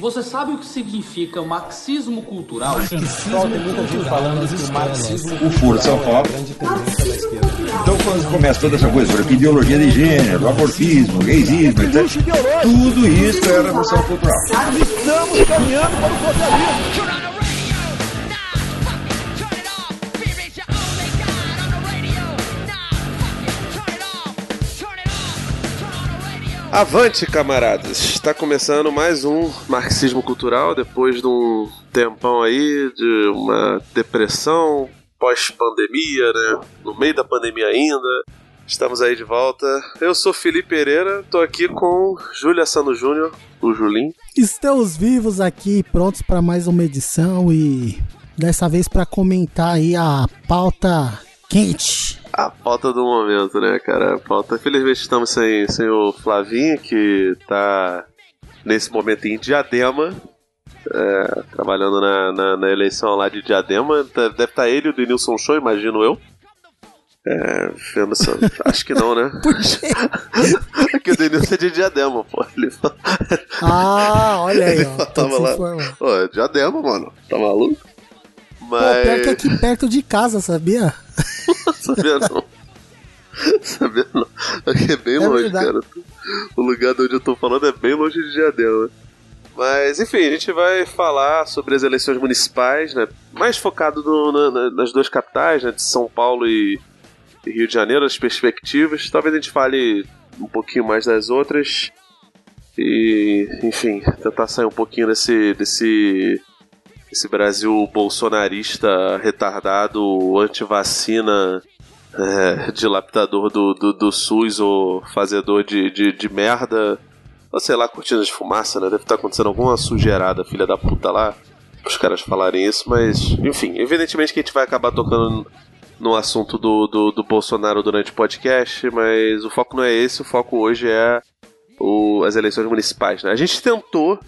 Você sabe o que significa marxismo cultural? Pessoal, tem muita gente falando que o marxismo O Foro de São Paulo. grande tendência da esquerda. Então, quando começa toda essa coisa, por exemplo, ideologia de gênero, abortismo, gaysismo, etc. Tudo isso é revolução cultural. Estamos caminhando para o socialismo. Avante, camaradas! Está começando mais um Marxismo Cultural depois de um tempão aí de uma depressão pós-pandemia, né? No meio da pandemia ainda. Estamos aí de volta. Eu sou Felipe Pereira, tô aqui com Júlia Sano Júnior, o Julim. Estamos vivos aqui, prontos para mais uma edição e dessa vez para comentar aí a pauta quente. A pauta do momento, né, cara? A pauta. Felizmente estamos sem, sem o Flavinho, que tá nesse momento em Diadema. é, trabalhando na, na, na eleição lá de Diadema. Tá- Deve estar ele e o Denilson Show, imagino eu. É, essa- acho que não, né? Por quê? Porque o Denilson é de Diadema, pô. Ele Ah, olha aí, ó. Tava lá. Pô, é Diadema, mano. Tá maluco? Pô, pior que Mas. aqui perto de casa, sabia? Sabia não. Sabia não. Aqui é bem É longe, verdade. cara. O lugar de onde eu tô falando é bem longe de Diadema. Mas, enfim, a gente vai falar sobre as eleições municipais, né? Mais focado no- na- nas duas capitais, né? De São Paulo e, e Rio de Janeiro, as perspectivas. Talvez a gente fale um pouquinho mais das outras. E, enfim, tentar sair um pouquinho desse, desse esse Brasil bolsonarista retardado, antivacina, é, dilapidador do, do, do SUS ou fazedor de, de, de merda, ou sei lá, cortina de fumaça, né? Deve estar acontecendo alguma sujeirada, filha da puta lá, os caras falarem isso, mas enfim, evidentemente que a gente vai acabar tocando no assunto do, do, do Bolsonaro durante o podcast, mas o foco não é esse, o foco hoje é o- as eleições municipais, né? A gente tentou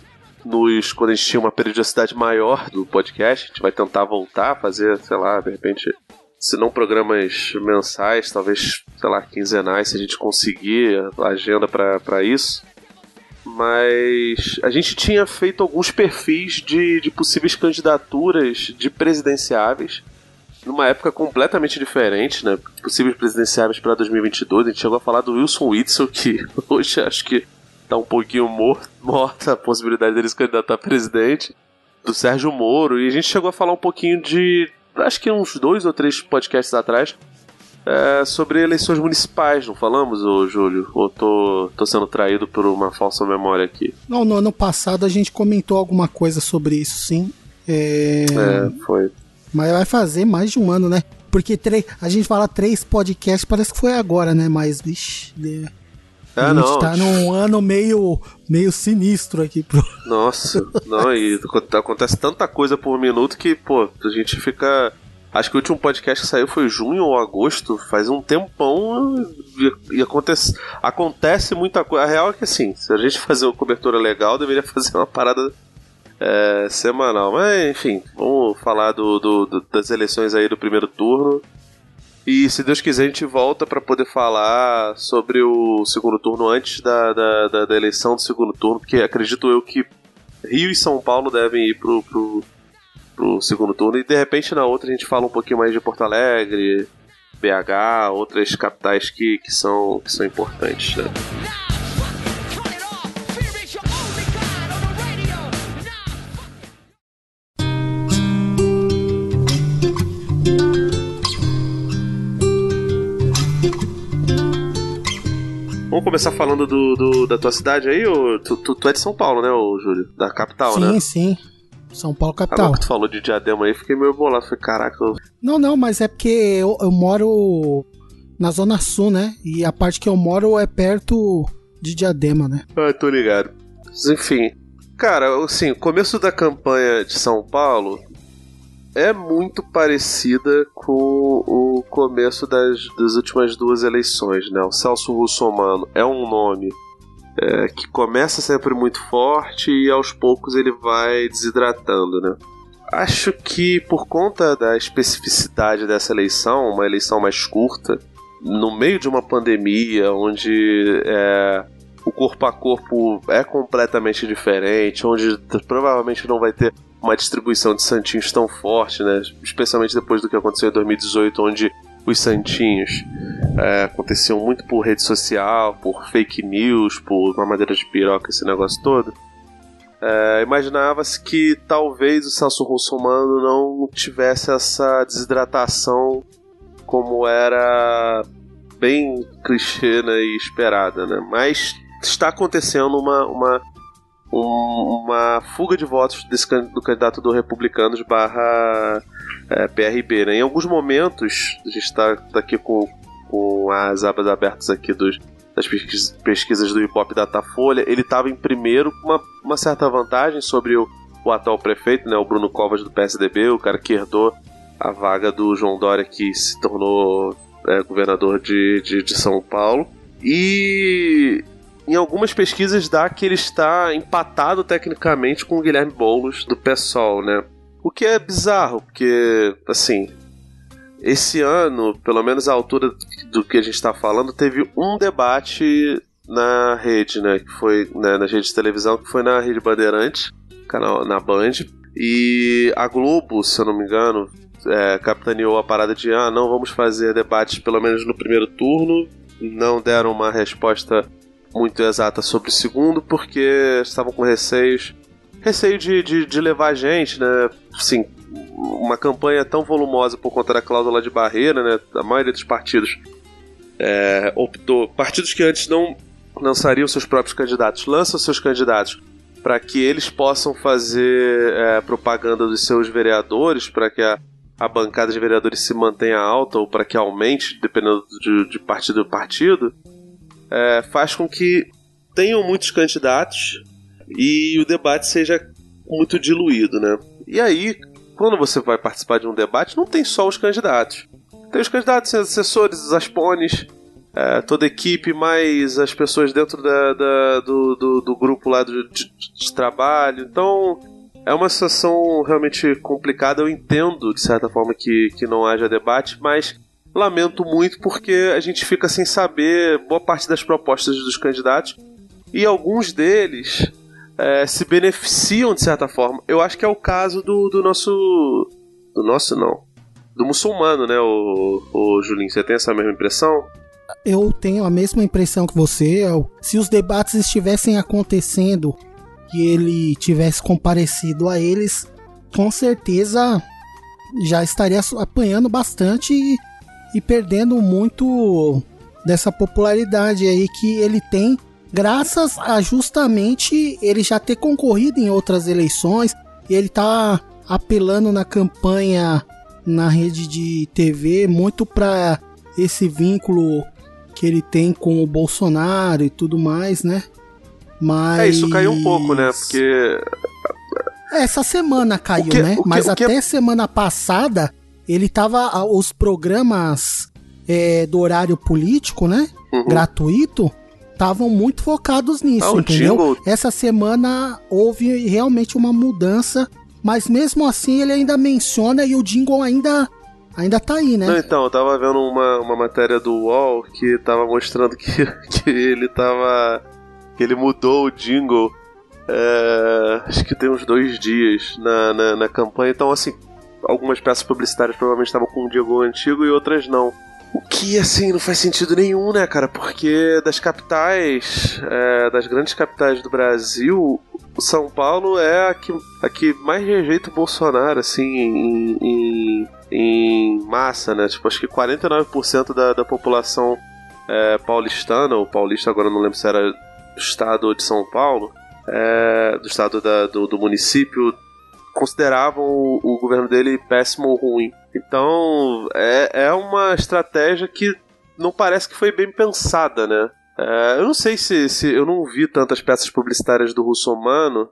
nos quando a gente tinha uma periodicidade maior do podcast, a gente vai tentar voltar fazer, sei lá, de repente, se não programas mensais, talvez, sei lá, quinzenais, se a gente conseguir a agenda para isso. Mas a gente tinha feito alguns perfis de, de possíveis candidaturas de presidenciáveis numa época completamente diferente, né? Possíveis presidenciáveis para 2022. A gente chegou a falar do Wilson Witzel, que hoje acho que tá um pouquinho mor- morta a possibilidade dele se candidatar a presidente, do Sérgio Moro, e a gente chegou a falar um pouquinho de, acho que uns dois ou três podcasts atrás, é, sobre eleições municipais, não falamos, ô Júlio? Ou tô, tô sendo traído por uma falsa memória aqui? Não, no ano passado a gente comentou alguma coisa sobre isso, sim. É, É, foi. Mas vai fazer mais de um ano, né? Porque três, a gente fala três podcasts, parece que foi agora, né? Mas, vixe, É, a gente não. tá num ano meio, meio sinistro aqui pro. Nossa, não, e acontece tanta coisa por minuto que, pô, a gente fica. Acho que o último podcast que saiu foi junho ou agosto, faz um tempão e, e acontece, acontece muita coisa. A real é que assim, se a gente fazer uma cobertura legal, deveria fazer uma parada é, semanal. Mas enfim, vamos falar do, do- do- das eleições aí do primeiro turno. E se Deus quiser, a gente volta para poder falar sobre o segundo turno antes da, da, da, da eleição do segundo turno, porque acredito eu que Rio e São Paulo devem ir pro, pro, pro segundo turno. E de repente na outra a gente fala um pouquinho mais de Porto Alegre, BH, outras capitais que, que, são, que são importantes. Né? Vamos começar falando do, do- da tua cidade aí? ô? Tu, tu, tu é de São Paulo, né, ô, Júlio? Da capital, sim, né? sim. São Paulo Agora capital. que tu falou de Diadema aí, fiquei meio bolado. Falei, caraca, eu- Não, não, mas é porque eu, eu moro na Zona Sul, né? E a parte que eu moro é perto de Diadema, né? Ah, tô ligado. Mas, Enfim. Cara, assim, começo da campanha de São Paulo é muito parecida com o começo das, das últimas duas eleições, né? O Celso Russomano é um nome é, que começa sempre muito forte e aos poucos ele vai desidratando, né? Acho que por conta da especificidade dessa eleição, uma eleição mais curta, no meio de uma pandemia, onde é, o corpo a corpo é completamente diferente, onde provavelmente não vai ter uma distribuição de santinhos tão forte, né? Especialmente depois do que aconteceu em 2018, onde os santinhos é, aconteciam muito por rede social, por fake news, por mamadeira de piroca, esse negócio todo. É, Imaginava-se que talvez o Celso Russomano não tivesse essa desidratação como era bem clichê né, e esperada, né? Mas está acontecendo uma, uma, um- uma fuga de votos desse, do candidato do Republicanos barra é, PRB, né? Em alguns momentos, a gente está aqui com, com as abas abertas aqui dos, das pesquis- pesquisas do Hip Hop Datafolha, ele estava em primeiro com uma, uma certa vantagem sobre o, o atual prefeito, né, o Bruno Covas do PSDB, o cara que herdou a vaga do João Dória que se tornou é, governador de, de, de São Paulo. E em algumas pesquisas dá que ele está empatado tecnicamente com o Guilherme Boulos do PSOL, né? O que é bizarro, porque, assim, esse ano, pelo menos a altura do que a gente está falando, teve um debate na rede, né? Que foi né, na rede de televisão, que foi na Rede Bandeirantes, canal na Band. E a Globo, se eu não me engano, é, capitaneou a parada de ah, não vamos fazer debates pelo menos no primeiro turno. Não deram uma resposta muito exata sobre o segundo, porque estavam com receios. Receio de, de, de levar gente, né? Assim, uma campanha tão volumosa por conta da cláusula de barreira, né? A maioria dos partidos é, optou. Partidos que antes não lançariam seus próprios candidatos, lançam seus candidatos para que eles possam fazer é, propaganda dos seus vereadores, para que a, a bancada de vereadores se mantenha alta ou para que aumente, dependendo de, de partido a partido, é, faz com que tenham muitos candidatos e o debate seja muito diluído, né? E aí, quando você vai participar de um debate, não tem só os candidatos. Tem os candidatos, os assessores, os aspones, é, toda a equipe, mais as pessoas dentro da, da- do, do, do grupo lá de, de- de trabalho. Então, é uma situação realmente complicada. Eu entendo, de certa forma, que, que não haja debate, mas lamento muito porque a gente fica sem saber boa parte das propostas dos candidatos e alguns deles é, se beneficiam de certa forma. Eu acho que é o caso do, do nosso. Do nosso, não. Do muçulmano, né, o, o Julinho? Você tem essa mesma impressão? Eu tenho a mesma impressão que você. Se os debates estivessem acontecendo e ele tivesse comparecido a eles, com certeza já estaria apanhando bastante e, e perdendo muito dessa popularidade aí que ele tem, graças a justamente ele já ter concorrido em outras eleições e ele tá apelando na campanha na rede de TV muito para esse vínculo que ele tem com o Bolsonaro e tudo mais, né? Mas É, isso caiu um pouco, né? Porque. essa semana caiu, que- né? que- Mas que- até semana passada ele tava os programas é, do horário político, né? Uhum. Gratuito, estavam muito focados nisso, Ah, entendeu? jingle- Essa semana houve realmente uma mudança, mas mesmo assim ele ainda menciona e o jingle ainda ainda tá aí, né? Não, então, eu tava vendo uma, uma matéria do UOL que tava mostrando que, que ele tava. que ele mudou o jingle. é, acho que tem uns dois dias na, na, na campanha. Então, assim, algumas peças publicitárias provavelmente estavam com o jingle antigo e outras não. O que, assim, não faz sentido nenhum, né, cara? Porque das capitais, é, das grandes capitais do Brasil, São Paulo é a que, a que mais rejeita o Bolsonaro, assim, em, em, em massa, né? Tipo, acho que 49% da, da população é, paulistana, ou paulista, agora não lembro se era do estado ou de São Paulo, é, do estado da- do, do município, consideravam o, o governo dele péssimo ou ruim. Então, é, é uma estratégia que não parece que foi bem pensada, né? É, eu não sei se, se. Eu não vi tantas peças publicitárias do Russomano,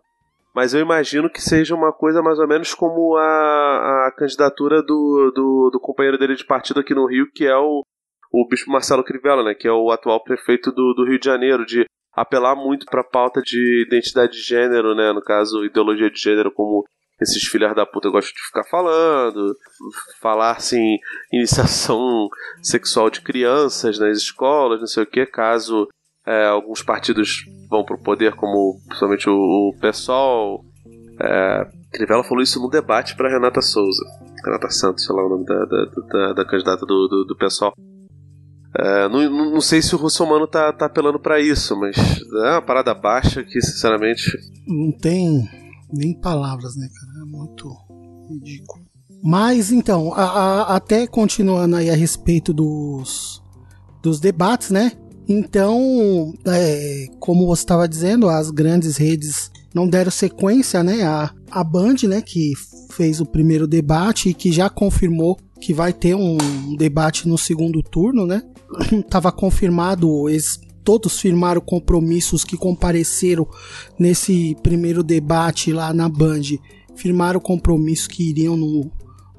mas eu imagino que seja uma coisa mais ou menos como a, a candidatura do, do, do companheiro dele de partido aqui no Rio, que é o, o Bispo Marcelo Crivella, né? Que é o atual prefeito do, do Rio de Janeiro, de apelar muito para a pauta de identidade de gênero, né? No caso, ideologia de gênero, como esses filhos da puta gostam de ficar falando, falar assim, iniciação sexual de crianças nas escolas, não sei o que, caso É, alguns partidos vão pro poder, como principalmente o, o PSOL. É, Crivella falou isso no debate para Renata Souza. Renata Santos, sei lá o nome da, da, da, da candidata do, do, do PSOL. É, não, não sei se o Russomano tá, tá apelando para isso, mas é uma parada baixa que, sinceramente, Não tem nem palavras, né, cara? É muito ridículo. Mas então, a- a- até continuando aí a respeito dos, dos debates, né? Então, é, como você estava dizendo, as grandes redes não deram sequência, né? A, a Band, né, que fez o primeiro debate e que já confirmou que vai ter um debate no segundo turno, né? Tava confirmado, eles todos firmaram compromissos que compareceram nesse primeiro debate lá na Band, firmaram compromisso que iriam no,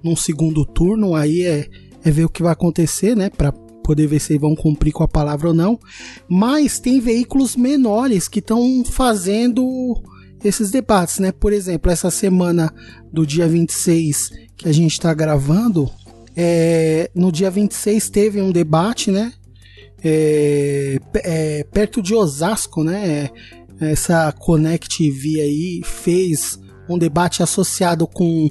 num segundo turno, aí é, é ver o que vai acontecer, né, para poder ver se vão cumprir com a palavra ou não. Mas tem veículos menores que estão fazendo esses debates, né? Por exemplo, essa semana do dia 26 que a gente está gravando, é, no dia 26 teve um debate, né? É, é, perto de Osasco, né? Essa Connect TV aí fez um debate associado com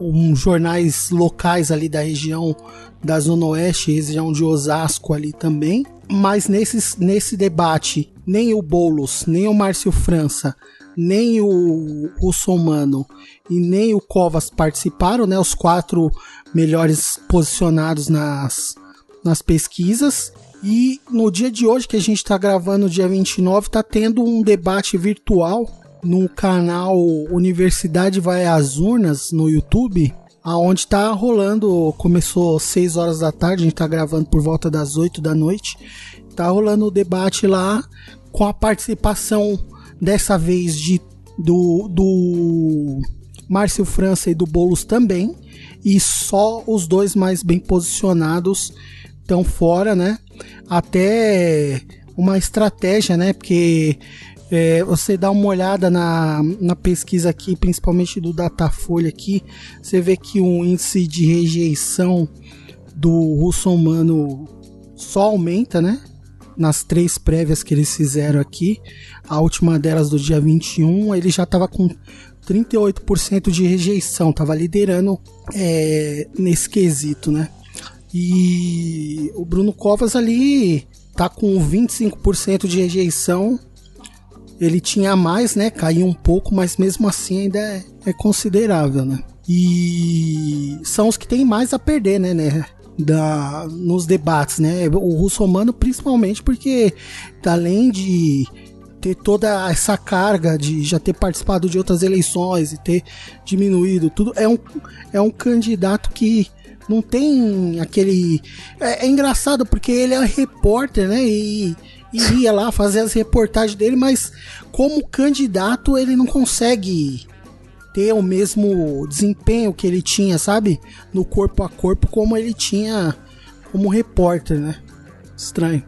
um, jornais locais ali da região da Zona Oeste, região de Osasco ali também. Mas nesses, nesse debate, nem o Boulos, nem o Márcio França, nem o Russomano e nem o Covas participaram, né? Os quatro melhores posicionados nas, nas pesquisas. E no dia de hoje, que a gente está gravando, dia 29, está tendo um debate virtual no canal Universidade Vai às Urnas no YouTube, aonde está rolando, começou 6 horas da tarde, a gente está gravando por volta das 8 da noite. Tá rolando o debate lá com a participação dessa vez de do, do Márcio França e do Boulos também. E só os dois mais bem posicionados estão fora, né? Até uma estratégia, né? Porque é, você dá uma olhada na, na pesquisa aqui, principalmente do Datafolha aqui, você vê que o índice de rejeição do russomano só aumenta, né? Nas três prévias que eles fizeram aqui, a última delas do dia 21, ele já estava com 38% de rejeição, estava liderando é, nesse quesito, né? E o Bruno Covas ali tá com 25% de rejeição. Ele tinha mais, né? Caiu um pouco, mas mesmo assim ainda é, é considerável, né? E são os que têm mais a perder, né? né? Da, nos debates, né? O russomano principalmente porque além de ter toda essa carga de já ter participado de outras eleições e ter diminuído tudo, é um, é um candidato que não tem aquele. É, é engraçado porque ele é repórter, né? E, e ia lá fazer as reportagens dele, mas como candidato ele não consegue ter o mesmo desempenho que ele tinha, sabe? No corpo a corpo, como ele tinha como repórter, né? Estranho.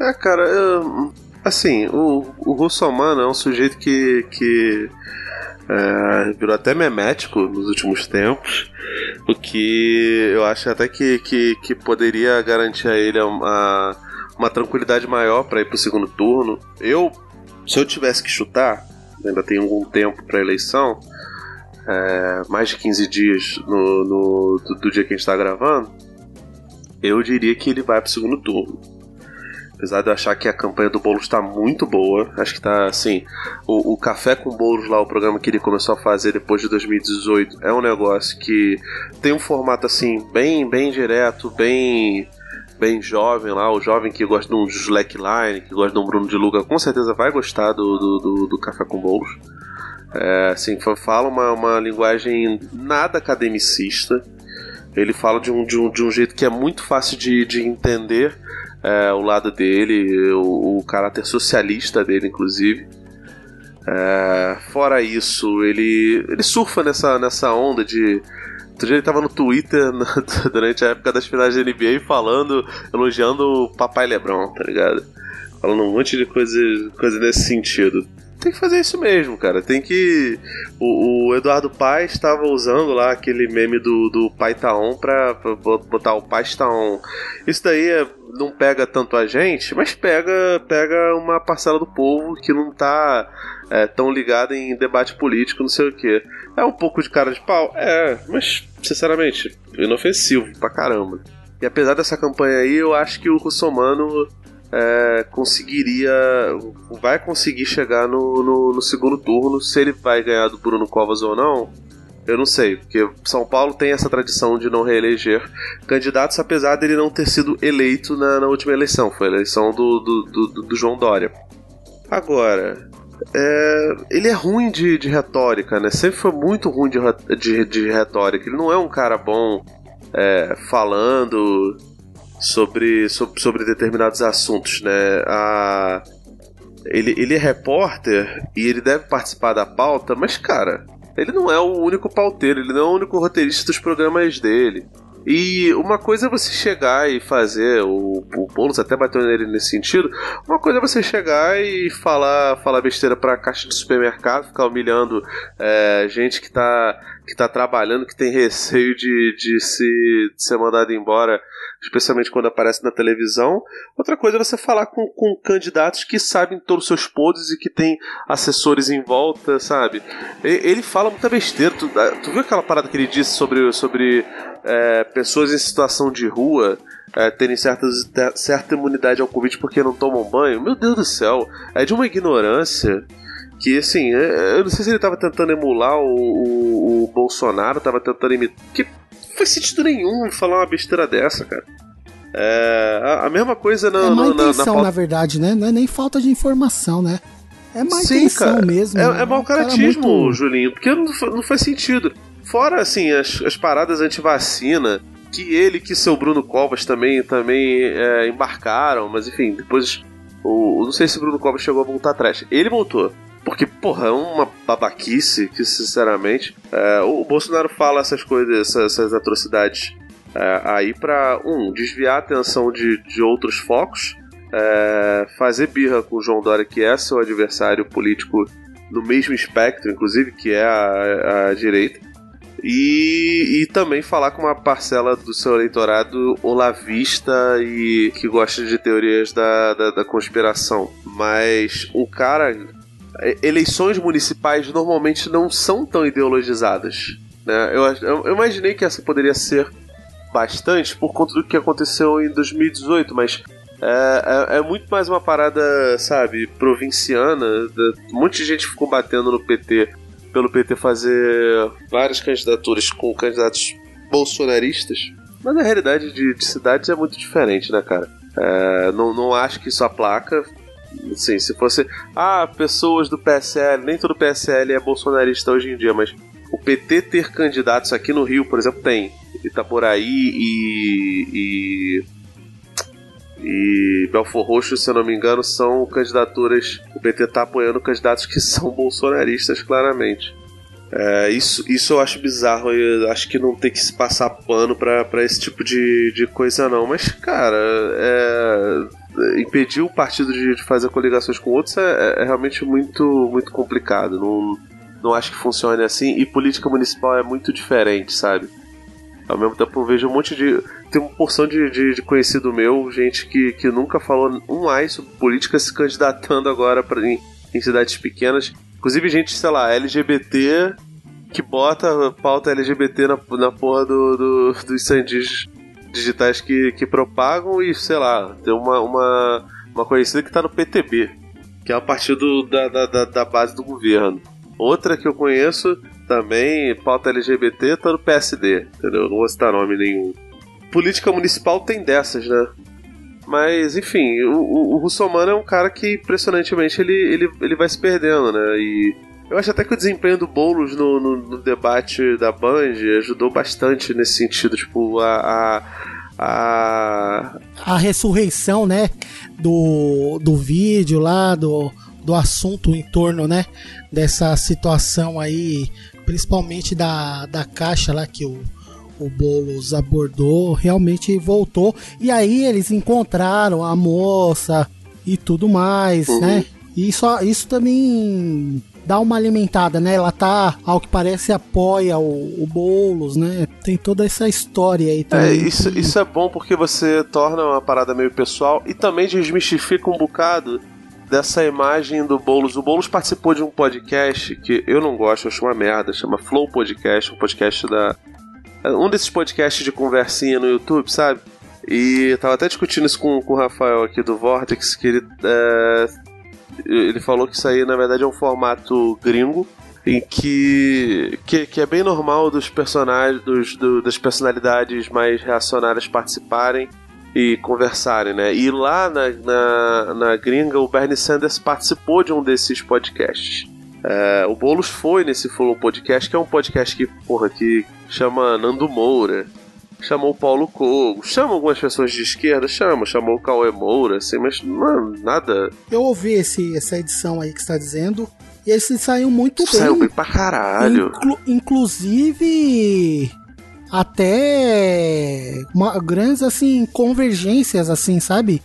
É, cara, eu- assim, o, o Russomano é um sujeito que, que é, virou até memético nos últimos tempos, o que eu acho até que, que, que poderia garantir a ele uma, uma tranquilidade maior para ir pro segundo turno. Eu, se eu tivesse que chutar, ainda tem algum tempo pra eleição, é, mais de 15 dias no, no- do, do dia que a gente tá gravando, eu diria que ele vai pro segundo turno. Apesar de eu achar que a campanha do Boulos tá muito boa, acho que tá assim. O, o Café com Boulos lá, o programa que ele começou a fazer depois de 2018, é um negócio que tem um formato assim, bem, bem direto, bem bem jovem lá, o jovem que gosta de um Slackline, que gosta de um Bruno de Luga, com certeza vai gostar do, do, do, do Café com Boulos. É, assim, fa- fala uma, uma linguagem nada academicista. Ele fala de um, de um, de um jeito que é muito fácil de, de entender é, o lado dele, o, o caráter socialista dele, inclusive. É, fora isso, ele, ele surfa nessa, nessa onda de. Outro dia ele tava no Twitter na- durante a época das finais da NBA falando, elogiando o Papai Lebron, tá ligado? Falando um monte de coisa, coisa nesse sentido. Tem que fazer isso mesmo, cara. Tem que. O, o Eduardo Paes estava usando lá aquele meme do, do Pai Taon pra, pra botar o Pai Taon. Isso daí é- não pega tanto a gente, mas pega, pega uma parcela do povo que não tá é, tão ligada em debate político, não sei o que. É um pouco de cara de pau? É, mas, sinceramente, inofensivo pra caramba. E apesar dessa campanha aí, eu acho que o Russomano é, conseguiria. Vai conseguir chegar no, no, no segundo turno. Se ele vai ganhar do Bruno Covas ou não, eu não sei. Porque São Paulo tem essa tradição de não reeleger candidatos, apesar dele não ter sido eleito na, na última eleição. Foi a eleição do, do, do, do João Dória. Agora. é, ele é ruim de, de retórica, né? Sempre foi muito ruim de, de, de retórica. Ele não é um cara bom é, falando sobre, sobre, sobre determinados assuntos, né? A, ele, ele é repórter e ele deve participar da pauta, mas, cara, ele não é o único pauteiro, ele não é o único roteirista dos programas dele. E uma coisa é você chegar e fazer, o, o Boulos até bateu nele nesse sentido, uma coisa é você chegar e falar, falar besteira pra caixa de supermercado, ficar humilhando é, gente que tá, que tá trabalhando, que tem receio de, de, se, de ser mandado embora, especialmente quando aparece na televisão. Outra coisa é você falar com, com candidatos que sabem todos os seus podres e que tem assessores em volta, sabe? Ele fala muita besteira. Tu, tu viu aquela parada que ele disse sobre, sobre é, pessoas em situação de rua é, terem certas, ter- certa imunidade ao Covid porque não tomam banho? Meu Deus do céu, é de uma ignorância que, assim, é- eu não sei se ele tava tentando emular o, o, o Bolsonaro, tava tentando imitar. Que não faz sentido nenhum falar uma besteira dessa, cara. É, a, a mesma coisa na, é má na, na, na intenção, pauta- na verdade, né? Não é nem falta de informação, né? É má Sim, intenção cara. mesmo. É, é Um mau cara caratismo, muito- Julinho, porque não, não faz sentido. Fora, assim, as, as paradas anti-vacina, que ele que seu Bruno Covas também, também é, embarcaram, mas enfim, depois. O, não sei se o Bruno Covas chegou a voltar atrás. Ele voltou. Porque, porra, é uma babaquice que, sinceramente. é, o Bolsonaro fala essas coisas, essas, essas atrocidades é, aí pra, um, desviar a atenção de, de outros focos, é, fazer birra com o João Dória, que é seu adversário político no mesmo espectro, inclusive, que é a, a direita. E, e também falar com uma parcela do seu eleitorado olavista e que gosta de teorias da, da, da conspiração. Mas um cara. Eleições municipais normalmente não são tão ideologizadas. Né? Eu, eu- imaginei que essa poderia ser bastante por conta do que aconteceu em 2018, mas é, é- é muito mais uma parada, sabe, provinciana. Um monte de gente ficou batendo no PT pelo PT fazer várias candidaturas com candidatos bolsonaristas. Mas na realidade de, de cidades é muito diferente, né, cara? É, não, não acho que isso aplaca. Assim, se fosse. Ah, pessoas do PSL, nem todo PSL é bolsonarista hoje em dia, mas o PT ter candidatos aqui no Rio, por exemplo, tem. Itaboraí e. e e Belfor Roxo, se eu não me engano, são candidaturas. O PT tá apoiando candidatos que são bolsonaristas, claramente. É, isso, isso eu acho bizarro. Eu acho que não tem que se passar pano pra esse tipo de, de coisa, não. Mas, cara, é, impedir o partido de, de fazer coligações com outros é, é realmente muito, muito complicado. Não, não acho que funcione assim. E política municipal é muito diferente, sabe? Ao mesmo tempo eu vejo um monte de. Tem uma porção de, de, de conhecido meu, gente que, que nunca falou um ai sobre política se candidatando agora pra, em, em cidades pequenas. Inclusive, gente, sei lá, LGBT que bota pauta LGBT na, na porra do, do, dos sandis digitais que, que propagam e, sei lá, tem uma, uma, uma conhecida que tá no PTB, que é o partido da, da, da, da base do governo. Outra que eu conheço também, pauta LGBT, tá no PSD, entendeu? Não vou citar nome nenhum. Política municipal tem dessas, né? Mas, enfim, o, o, o Russomano é um cara que, impressionantemente, ele, ele, ele vai se perdendo, né? E eu acho até que o desempenho do Boulos no, no, no debate da Band ajudou bastante nesse sentido, tipo, a... a, a A ressurreição, né? Do, do vídeo lá, do, do assunto em torno, né? Dessa situação aí, principalmente da, da caixa lá que o, o Boulos abordou, realmente voltou. E aí eles encontraram a moça e tudo mais, Uhum. né? E só, isso também dá uma alimentada, né? Ela tá, ao que parece, apoia o, o Boulos, né? Tem toda essa história aí É, também. isso, que- isso é bom porque você torna uma parada meio pessoal e também desmistifica um bocado dessa imagem do Boulos. O Boulos participou de um podcast que eu não gosto, eu acho uma merda, chama Flow Podcast, um podcast da. Um desses podcasts de conversinha no YouTube, sabe? E eu tava até discutindo isso com, com o Rafael aqui do Vortex, que ele. é, ele falou que isso aí na verdade é um formato gringo em que, que que é bem normal dos personagens dos, do- das personalidades mais reacionárias participarem e conversarem, né? E lá na, na, na gringa o Bernie Sanders participou de um desses podcasts. É, o Boulos foi nesse Flow Podcast, que é um podcast que, porra, que chama Nando Moura, chamou o Paulo Cogo, chama algumas pessoas de esquerda, chama, chamou o Cauê Moura, assim, mas não, nada Eu ouvi esse, essa edição aí que você tá dizendo. E eles saíram muito bem. saiu bem pra caralho. Inclu- inclusive até uma, grandes assim convergências assim, sabe?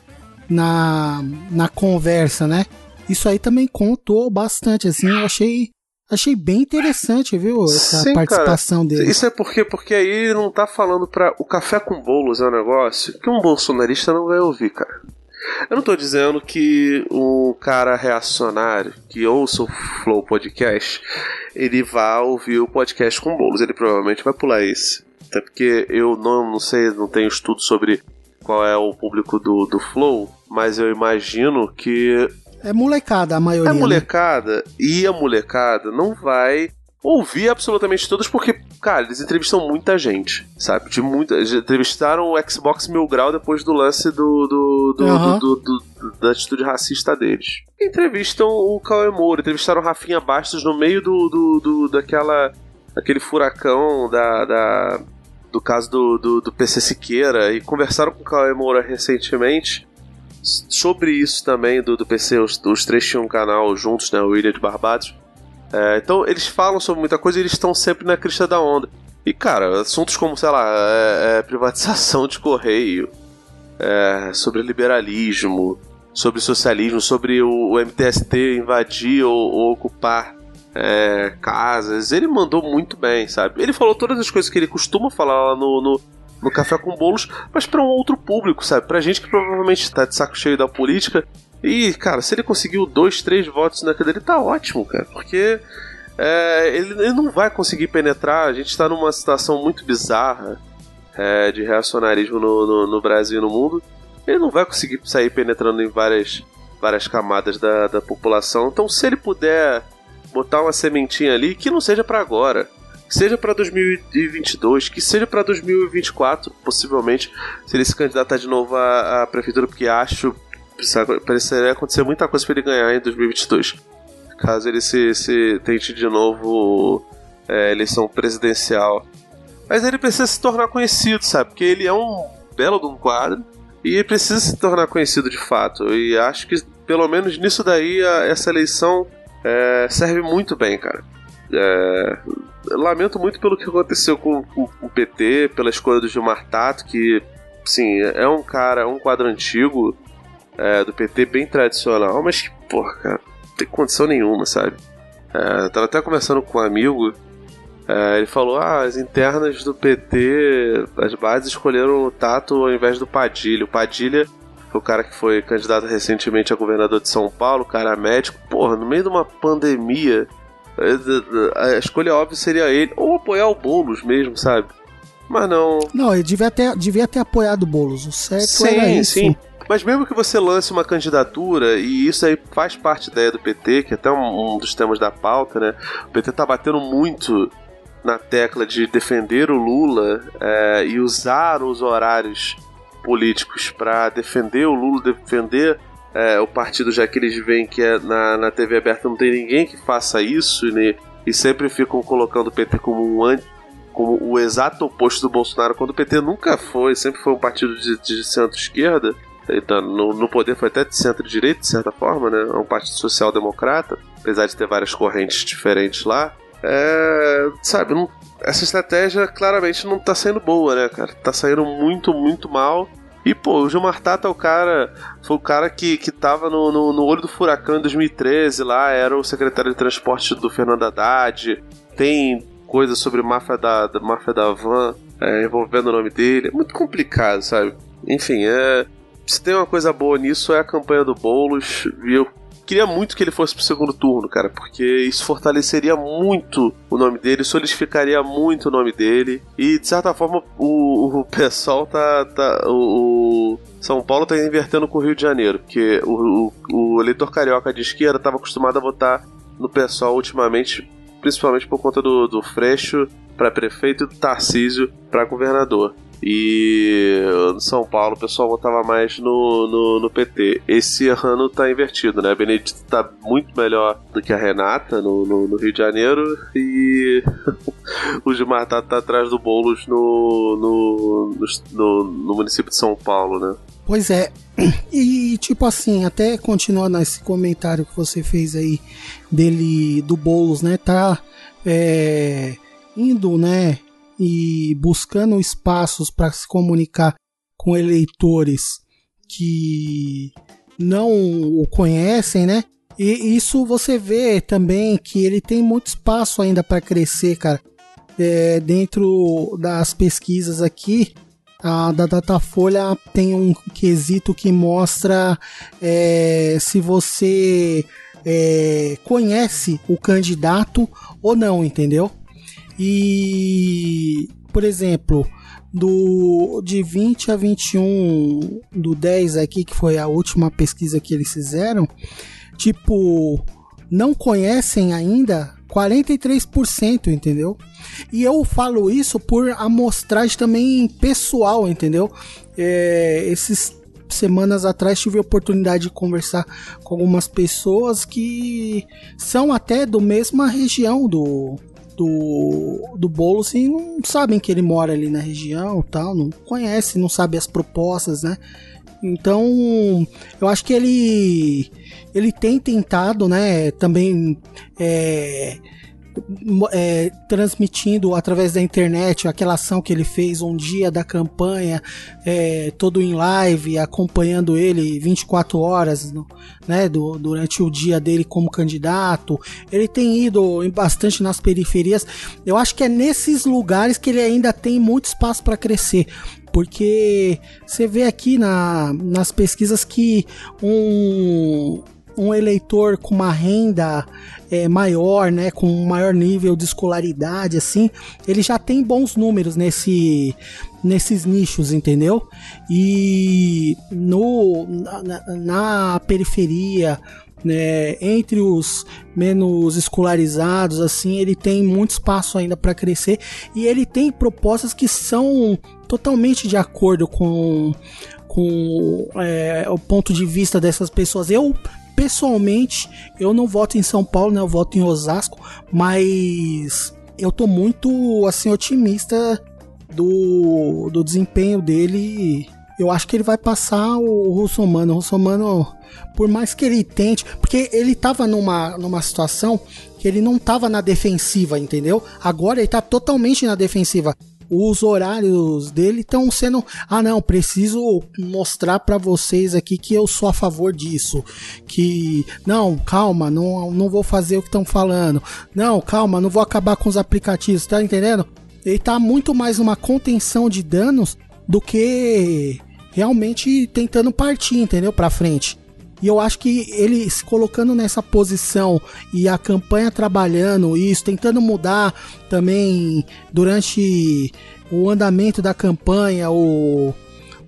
Na, na conversa, né? Isso aí também contou bastante assim, eu achei achei bem interessante, viu? Essa Sim, participação dele. Isso é porque, porque aí ele não tá falando pra. O café com bolos é um negócio que um bolsonarista não vai ouvir, cara. Eu não tô dizendo que um cara reacionário que ouça o Flow Podcast, ele vá ouvir o podcast com bolos. Ele provavelmente vai pular esse. Até porque eu não, não sei, não tenho estudo sobre qual é o público do, do Flow, mas eu imagino que É molecada a maioria. a né? molecada e a molecada não vai ouvir absolutamente todos porque, cara, eles entrevistam muita gente, sabe? De muita, eles entrevistaram o Xbox Mil Grau depois do lance do, do, do- Aham. do- do- do- da atitude racista deles. Entrevistam o Cauê Moura, entrevistaram o Rafinha Bastos no meio do, do, do- daquela aquele furacão da, da- do caso do, do, do PC Siqueira e conversaram com o Cauê Moura recentemente sobre isso também do, do PC, os, os três tinham um canal juntos, né? O William de Barbados. É, então eles falam sobre muita coisa e eles estão sempre na crista da onda. E cara, assuntos como, sei lá, é, é, privatização de correio, é, sobre liberalismo, sobre socialismo, sobre o, o MTST invadir ou, ou ocupar é, casas. Ele mandou muito bem, sabe? Ele falou todas as coisas que ele costuma falar lá no, no, no Café com Bolos, mas pra um outro público, sabe? Pra gente que provavelmente tá de saco cheio da política. E, cara, se ele conseguiu dois, três votos na cadeira, ele tá ótimo, cara. Porque é, ele, ele não vai conseguir penetrar. A gente tá numa situação muito bizarra é, de reacionarismo no, no, no Brasil e no mundo. Ele não vai conseguir sair penetrando em várias, várias camadas da, da população. Então, se ele puder botar uma sementinha ali, que não seja pra agora. Que seja pra 2022, que seja pra 2024, possivelmente, se ele se candidatar de novo à, à prefeitura, porque acho pareceria acontecer muita coisa pra ele ganhar em 2022. Caso ele se, se tente de novo é, eleição presidencial. Mas ele precisa se tornar conhecido, sabe? Porque ele é um belo de um quadro e precisa se tornar conhecido de fato. E acho que, pelo menos nisso daí, a- essa eleição é, serve muito bem, cara. É, lamento muito pelo que aconteceu com, com- com o PT, pela escolha do Gilmar Tato, que, sim, é um cara, um quadro antigo é, do PT, bem tradicional, mas que, porra, cara, não tem condição nenhuma, sabe? É, tava até conversando com um amigo, é, ele falou: ah, as internas do PT, as bases escolheram o Tato ao invés do Padilha. O Padilha o cara que foi candidato recentemente a governador de São Paulo, cara médico. Porra, no meio de uma pandemia, é, a escolha óbvia seria ele, ou apoiar o Boulos mesmo, sabe? Mas não, Não, ele devia ter, devia ter apoiado o Boulos. O certo Sim, era isso. sim. Mas mesmo que você lance uma candidatura, e isso aí faz parte da ideia do PT, que é até um, um dos temas da pauta, né? O PT tá batendo muito na tecla de defender o Lula é, e usar os horários políticos para defender o Lula, defender é, o partido, já que eles veem que é na, na TV aberta não tem ninguém que faça isso, né? E sempre ficam colocando o PT como um como o exato oposto do Bolsonaro, quando o PT nunca foi, sempre foi um partido de, de centro-esquerda, então, no, no poder foi até de centro-direita, de certa forma, né? É um partido social-democrata, apesar de ter várias correntes diferentes lá. É, sabe, não- essa estratégia claramente não tá saindo boa, né, cara? Tá saindo muito, muito mal. E, pô, o Gilmar Tato é o cara. Foi o cara que, que tava no, no, no olho do furacão em 2013 lá, era o secretário de transporte do Fernando Haddad. Tem coisa sobre máfia da, da máfia da van é, envolvendo o nome dele. É muito complicado, sabe? Enfim, é. Se tem uma coisa boa nisso é a campanha do Boulos. Eu queria muito que ele fosse pro segundo turno, cara, porque isso fortaleceria muito o nome dele, solidificaria muito o nome dele. E de certa forma o, o pessoal tá. tá o, São Paulo tá invertendo com o Rio de Janeiro, porque o, o, o eleitor carioca de esquerda estava acostumado a votar no pessoal ultimamente, principalmente por conta do, do Freixo para prefeito e do Tarcísio para governador. E no São Paulo o pessoal votava mais no, no, no, PT. Esse ano tá invertido, né? A Benedito tá muito melhor do que a Renata no, no, no Rio de Janeiro e o Gilmar tá, tá atrás do Boulos no, no, no, no município de São Paulo, né? Pois é. E tipo assim, até continuando esse comentário que você fez aí dele do Boulos, né? Tá é, indo, né? E buscando espaços para se comunicar com eleitores que não o conhecem, né? E isso você vê também que ele tem muito espaço ainda para crescer, cara. É, dentro das pesquisas aqui, a da Datafolha tem um quesito que mostra é, se você é, conhece o candidato ou não, entendeu? E, por exemplo, do de 20 a 21 do 10 aqui, que foi a última pesquisa que eles fizeram, tipo, não conhecem ainda 43%, entendeu? E eu falo isso por amostragem também pessoal, entendeu? É, esses semanas atrás tive a oportunidade de conversar com algumas pessoas que são até do mesma região do do, do Boulos e não sabem que ele mora ali na região tal, não conhece, não sabe as propostas, né? Então, eu acho que ele ele tem tentado, né, também é, é, transmitindo através da internet aquela ação que ele fez um dia da campanha, é, todo em live, acompanhando ele 24 horas né, do, durante o dia dele como candidato. Ele tem ido bastante nas periferias. Eu acho que é nesses lugares que ele ainda tem muito espaço para crescer porque você vê aqui na, nas pesquisas que um, um eleitor com uma renda é, maior, né, com um maior nível de escolaridade, assim, ele já tem bons números nesse, nesses nichos, entendeu? E no, na, na periferia, né, entre os menos escolarizados, assim, ele tem muito espaço ainda para crescer e ele tem propostas que são totalmente de acordo com com é, o ponto de vista dessas pessoas. Eu pessoalmente, eu não voto em São Paulo, né? Eu voto em Osasco, mas eu tô muito assim otimista do, do desempenho dele. Eu acho que ele vai passar o Russomano. O Russomano, por mais que ele tente, porque ele tava numa, numa situação que ele não tava na defensiva, entendeu? Agora ele tá totalmente na defensiva os horários dele estão sendo. Ah, não, preciso mostrar para vocês aqui que eu sou a favor disso. Que. Não, calma, não, não vou fazer o que estão falando. Não, calma, não vou acabar com os aplicativos, tá entendendo? Ele tá muito mais numa contenção de danos do que realmente tentando partir, entendeu? Pra frente. E eu acho que ele se colocando nessa posição e a campanha trabalhando isso, tentando mudar também durante o andamento da campanha, o,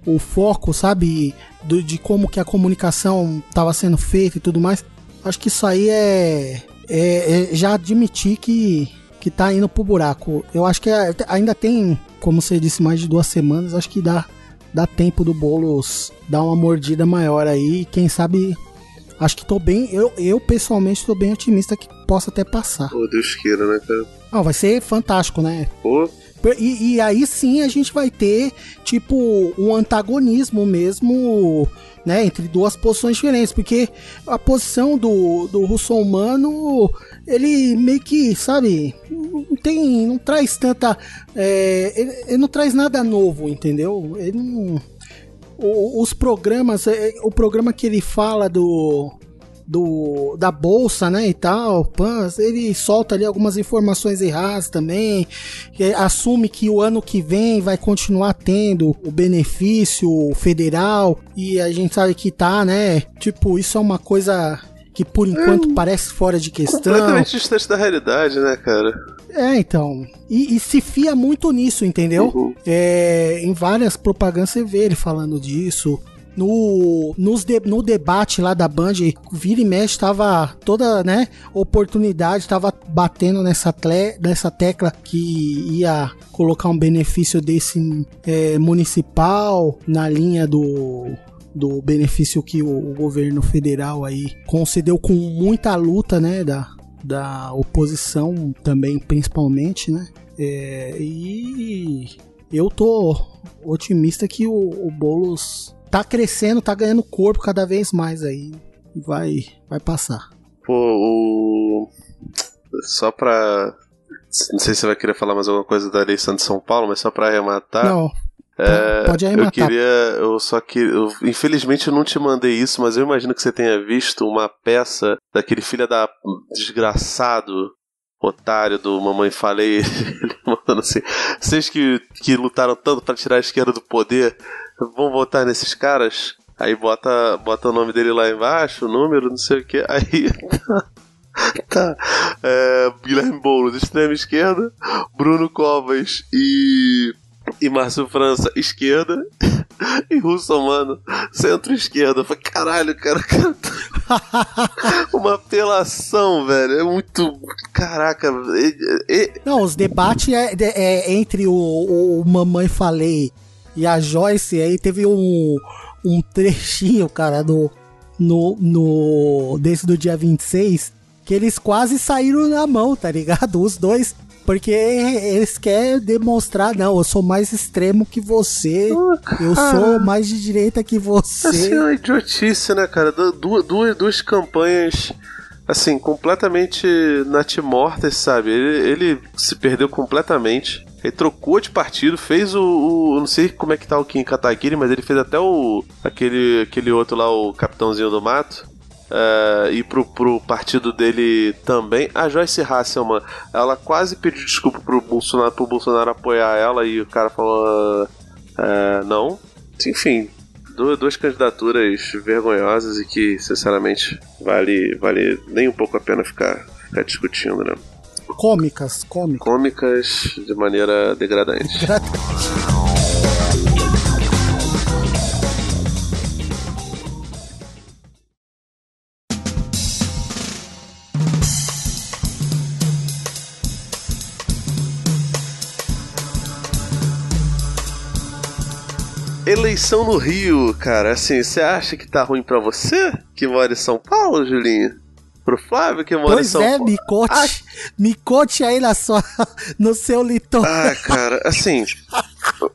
o foco, sabe, do, de como que a comunicação estava sendo feita e tudo mais. Acho que isso aí é, é, é já admitir que que tá indo pro buraco. Eu acho que é, ainda tem, como você disse, mais de duas semanas. Acho que dá dá tempo do Boulos dar uma mordida maior aí. Quem sabe. Acho que tô bem. Eu, eu pessoalmente tô bem otimista que possa até passar. Ô, Deus queira, né, cara? Ah, vai ser fantástico, né? Pô. E, e, aí sim a gente vai ter, tipo, um antagonismo mesmo, né, entre duas posições diferentes, porque a posição do, do russo-humano, ele meio que, sabe, não tem, não traz tanta, é, ele, ele, não traz nada novo, entendeu? Ele não, os programas, é, o programa que ele fala do, do da bolsa, né, e tal, ele solta ali algumas informações erradas também, assume que o ano que vem vai continuar tendo o benefício federal e a gente sabe que tá, né? Tipo, isso é uma coisa que por enquanto parece fora de questão. Completamente distante da realidade, né, cara? É, então. E, e se fia muito nisso, entendeu? Uhum. É, em várias propagandas você vê ele falando disso. No, nos de- no debate lá da Band, vira e mexe, tava toda, né, oportunidade, tava batendo nessa, tle, nessa tecla que ia colocar um benefício desse é, municipal na linha do, do benefício que o, o governo federal aí concedeu com muita luta, né, da, da oposição também, principalmente, né? É, e eu tô otimista que o, o Boulos tá crescendo, tá ganhando corpo cada vez mais aí e vai, vai passar. Pô, o. Só pra. Não sei se você vai querer falar mais alguma coisa da eleição de São Paulo, mas só pra arrematar. Não, É, pode eu arrematar. queria. Eu só que. eu- infelizmente eu não te mandei isso, mas eu imagino que você tenha visto uma peça daquele filho da. desgraçado. Otário do Mamãe Falei, ele mandando assim: vocês que, que lutaram tanto pra tirar a esquerda do poder, vão votar nesses caras? Aí bota, bota o nome dele lá embaixo, o número, não sei o que. Aí tá. É, Guilherme Boulos, extrema esquerda. Bruno Covas e. E Márcio França, esquerda. E Russomano, centro-esquerda. Eu falei, caralho, cara, cara. tá- Uma apelação, velho. É muito. Caraca. é- é- Não, os debates é, é entre o, o Mamãe Falei e a Joyce, aí teve um, um trechinho, cara, no, no, no, desse do dia 26, que eles quase saíram na mão, tá ligado? Os dois, porque eles querem demonstrar, não, eu sou mais extremo que você, eu sou mais de direita que Assim, você. é uma idiotice, né, cara? Du- Duas, duas, duas campanhas, assim, completamente natimortas, sabe? Ele, ele se perdeu completamente. Ele trocou de partido, fez o, o- Não sei como é que tá o Kim Kataguiri, mas ele fez até o. aquele, aquele outro lá, o Capitãozinho do Mato. É, e pro, pro partido dele também. A Joyce Hasselman, ela quase pediu desculpa pro Bolsonaro, pro Bolsonaro apoiar ela e o cara falou: é, não. Enfim, du- duas candidaturas vergonhosas e que, sinceramente, vale, vale nem um pouco a pena ficar, ficar discutindo, né? Cômicas, cômicas. Cômicas de maneira degradante. Eleição no Rio, cara, assim, você acha que tá ruim pra você que mora em São Paulo, Julinho? Pro Flávio que mora em Pois São é, Paulo? me conte, me conte aí na sua, no seu litoral. Ah, cara, assim,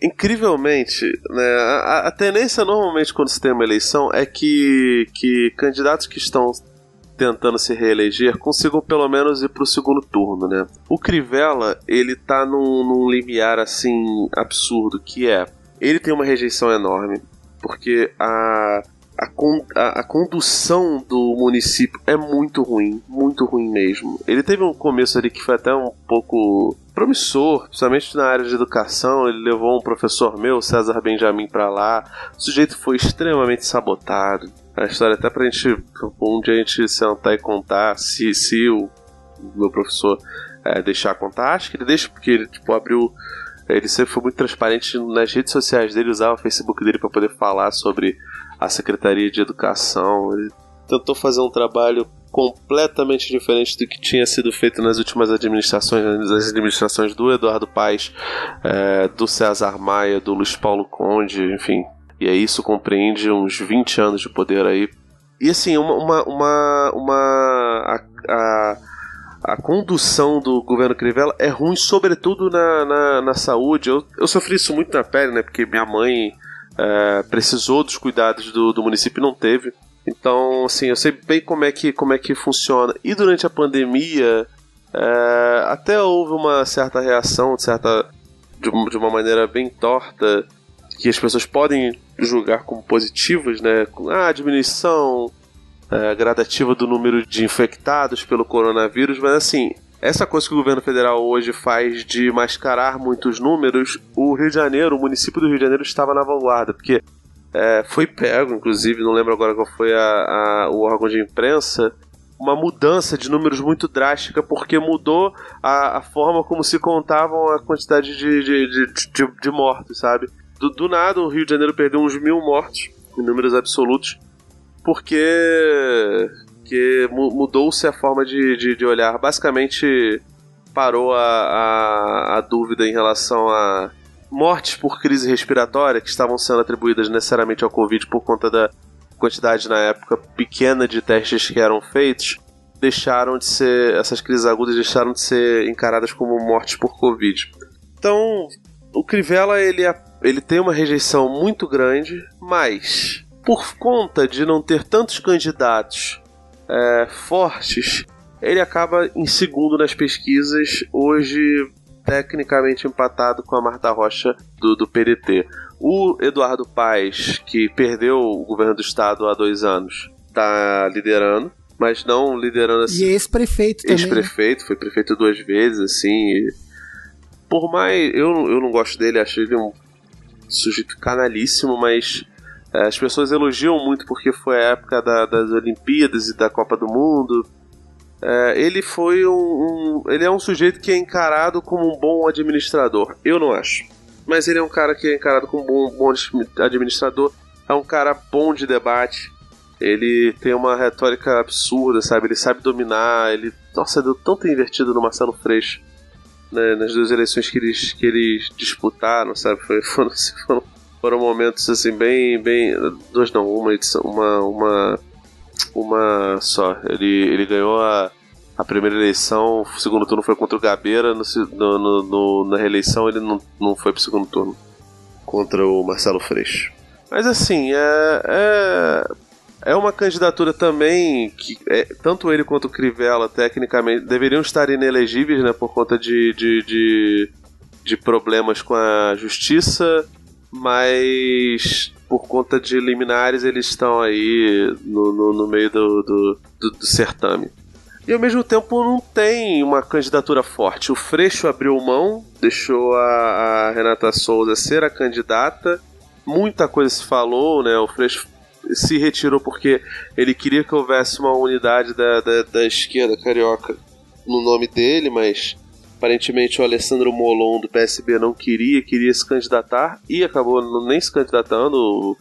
incrivelmente, né, a, a tendência normalmente quando se tem uma eleição é que, que candidatos que estão tentando se reeleger consigam pelo menos ir pro segundo turno, né? O Crivella, ele tá num, num limiar, assim, absurdo, que é, ele tem uma rejeição enorme, porque a, a, con- a, a condução do município é muito ruim, muito ruim mesmo. Ele teve um começo ali que foi até um pouco promissor, principalmente na área de educação. Ele levou um professor meu, César Benjamin, pra lá. O sujeito foi extremamente sabotado. A história até pra gente, um dia a gente sentar e contar se, se o meu professor é, deixar contar. Acho que ele deixa, porque ele tipo, abriu. Ele sempre foi muito transparente nas redes sociais dele, usava o Facebook dele para poder falar sobre a Secretaria de Educação. Ele tentou fazer um trabalho completamente diferente do que tinha sido feito nas últimas administrações, nas administrações do Eduardo Paes, é, do César Maia, do Luiz Paulo Conde, enfim. E aí isso compreende uns 20 anos de poder aí. E assim, uma. uma, uma, uma a, a, a condução do governo Crivella é ruim, sobretudo na, na, na saúde. Eu, eu sofri isso muito na pele, né? Porque minha mãe é, precisou dos cuidados do, do município e não teve. Então, assim, eu sei bem como é que, como é que funciona. E durante a pandemia, é, até houve uma certa reação, de, certa, de, de uma maneira bem torta, que as pessoas podem julgar como positivas, né? Ah, diminuição é, gradativa do número de infectados pelo coronavírus, mas assim, essa coisa que o governo federal hoje faz de mascarar muitos números, o Rio de Janeiro, o município do Rio de Janeiro estava na vanguarda, porque é, foi pego, inclusive, não lembro agora qual foi a, a, o órgão de imprensa, uma mudança de números muito drástica, porque mudou a, a forma como se contavam a quantidade de, de, de, de, mortos, sabe? Do, do nada, o Rio de Janeiro perdeu uns mil mortos, em números absolutos, porque que mudou-se a forma de, de, de, olhar. Basicamente, parou a, a, a dúvida em relação a mortes por crise respiratória que estavam sendo atribuídas necessariamente ao Covid por conta da quantidade na época pequena de testes que eram feitos, deixaram de ser essas crises agudas deixaram de ser encaradas como mortes por Covid. Então, o Crivella ele, ele tem uma rejeição muito grande, mas por conta de não ter tantos candidatos é, fortes, ele acaba em segundo nas pesquisas, hoje tecnicamente empatado com a Marta Rocha do, do PDT. O Eduardo Paes, que perdeu o governo do estado há dois anos, está liderando, mas não liderando assim. E ex-prefeito também. né? Ex-prefeito, foi prefeito duas vezes, assim. Por mais. Eu, eu não gosto dele, acho ele um sujeito canalíssimo, mas as pessoas elogiam muito porque foi a época da, das Olimpíadas e da Copa do Mundo. É, ele foi um, um, Ele é um sujeito que é encarado como um bom administrador. Eu não acho. Mas ele é um cara que é encarado como um bom, bom administrador. É um cara bom de debate. Ele tem uma retórica absurda, sabe? Ele sabe dominar. Ele. Nossa, deu tanto invertido no Marcelo Freixo. Né, nas duas eleições que eles, que eles disputaram, sabe? Foi, foram, foram, foram momentos assim, bem. bem duas não, uma edição. Uma. uma uma só. Ele, ele ganhou a, a primeira eleição, o segundo turno foi contra o Gabeira, no, no, no, na reeleição ele não, não foi pro segundo turno contra o Marcelo Freixo. Mas assim, é, é, é uma candidatura também que é, tanto ele quanto o Crivella, tecnicamente, deveriam estar inelegíveis né, por conta de, de, de, de problemas com a justiça, mas por conta de liminares, eles estão aí no, no, no meio do, do, do, do, certame. E ao mesmo tempo não tem uma candidatura forte. O Freixo abriu mão, deixou a, a Renata Souza ser a candidata. Muita coisa se falou, né? O Freixo se retirou porque ele queria que houvesse uma unidade da, da, da esquerda carioca no nome dele, mas Aparentemente o Alessandro Molon do PSB não queria, queria se candidatar e acabou nem se candidatando. O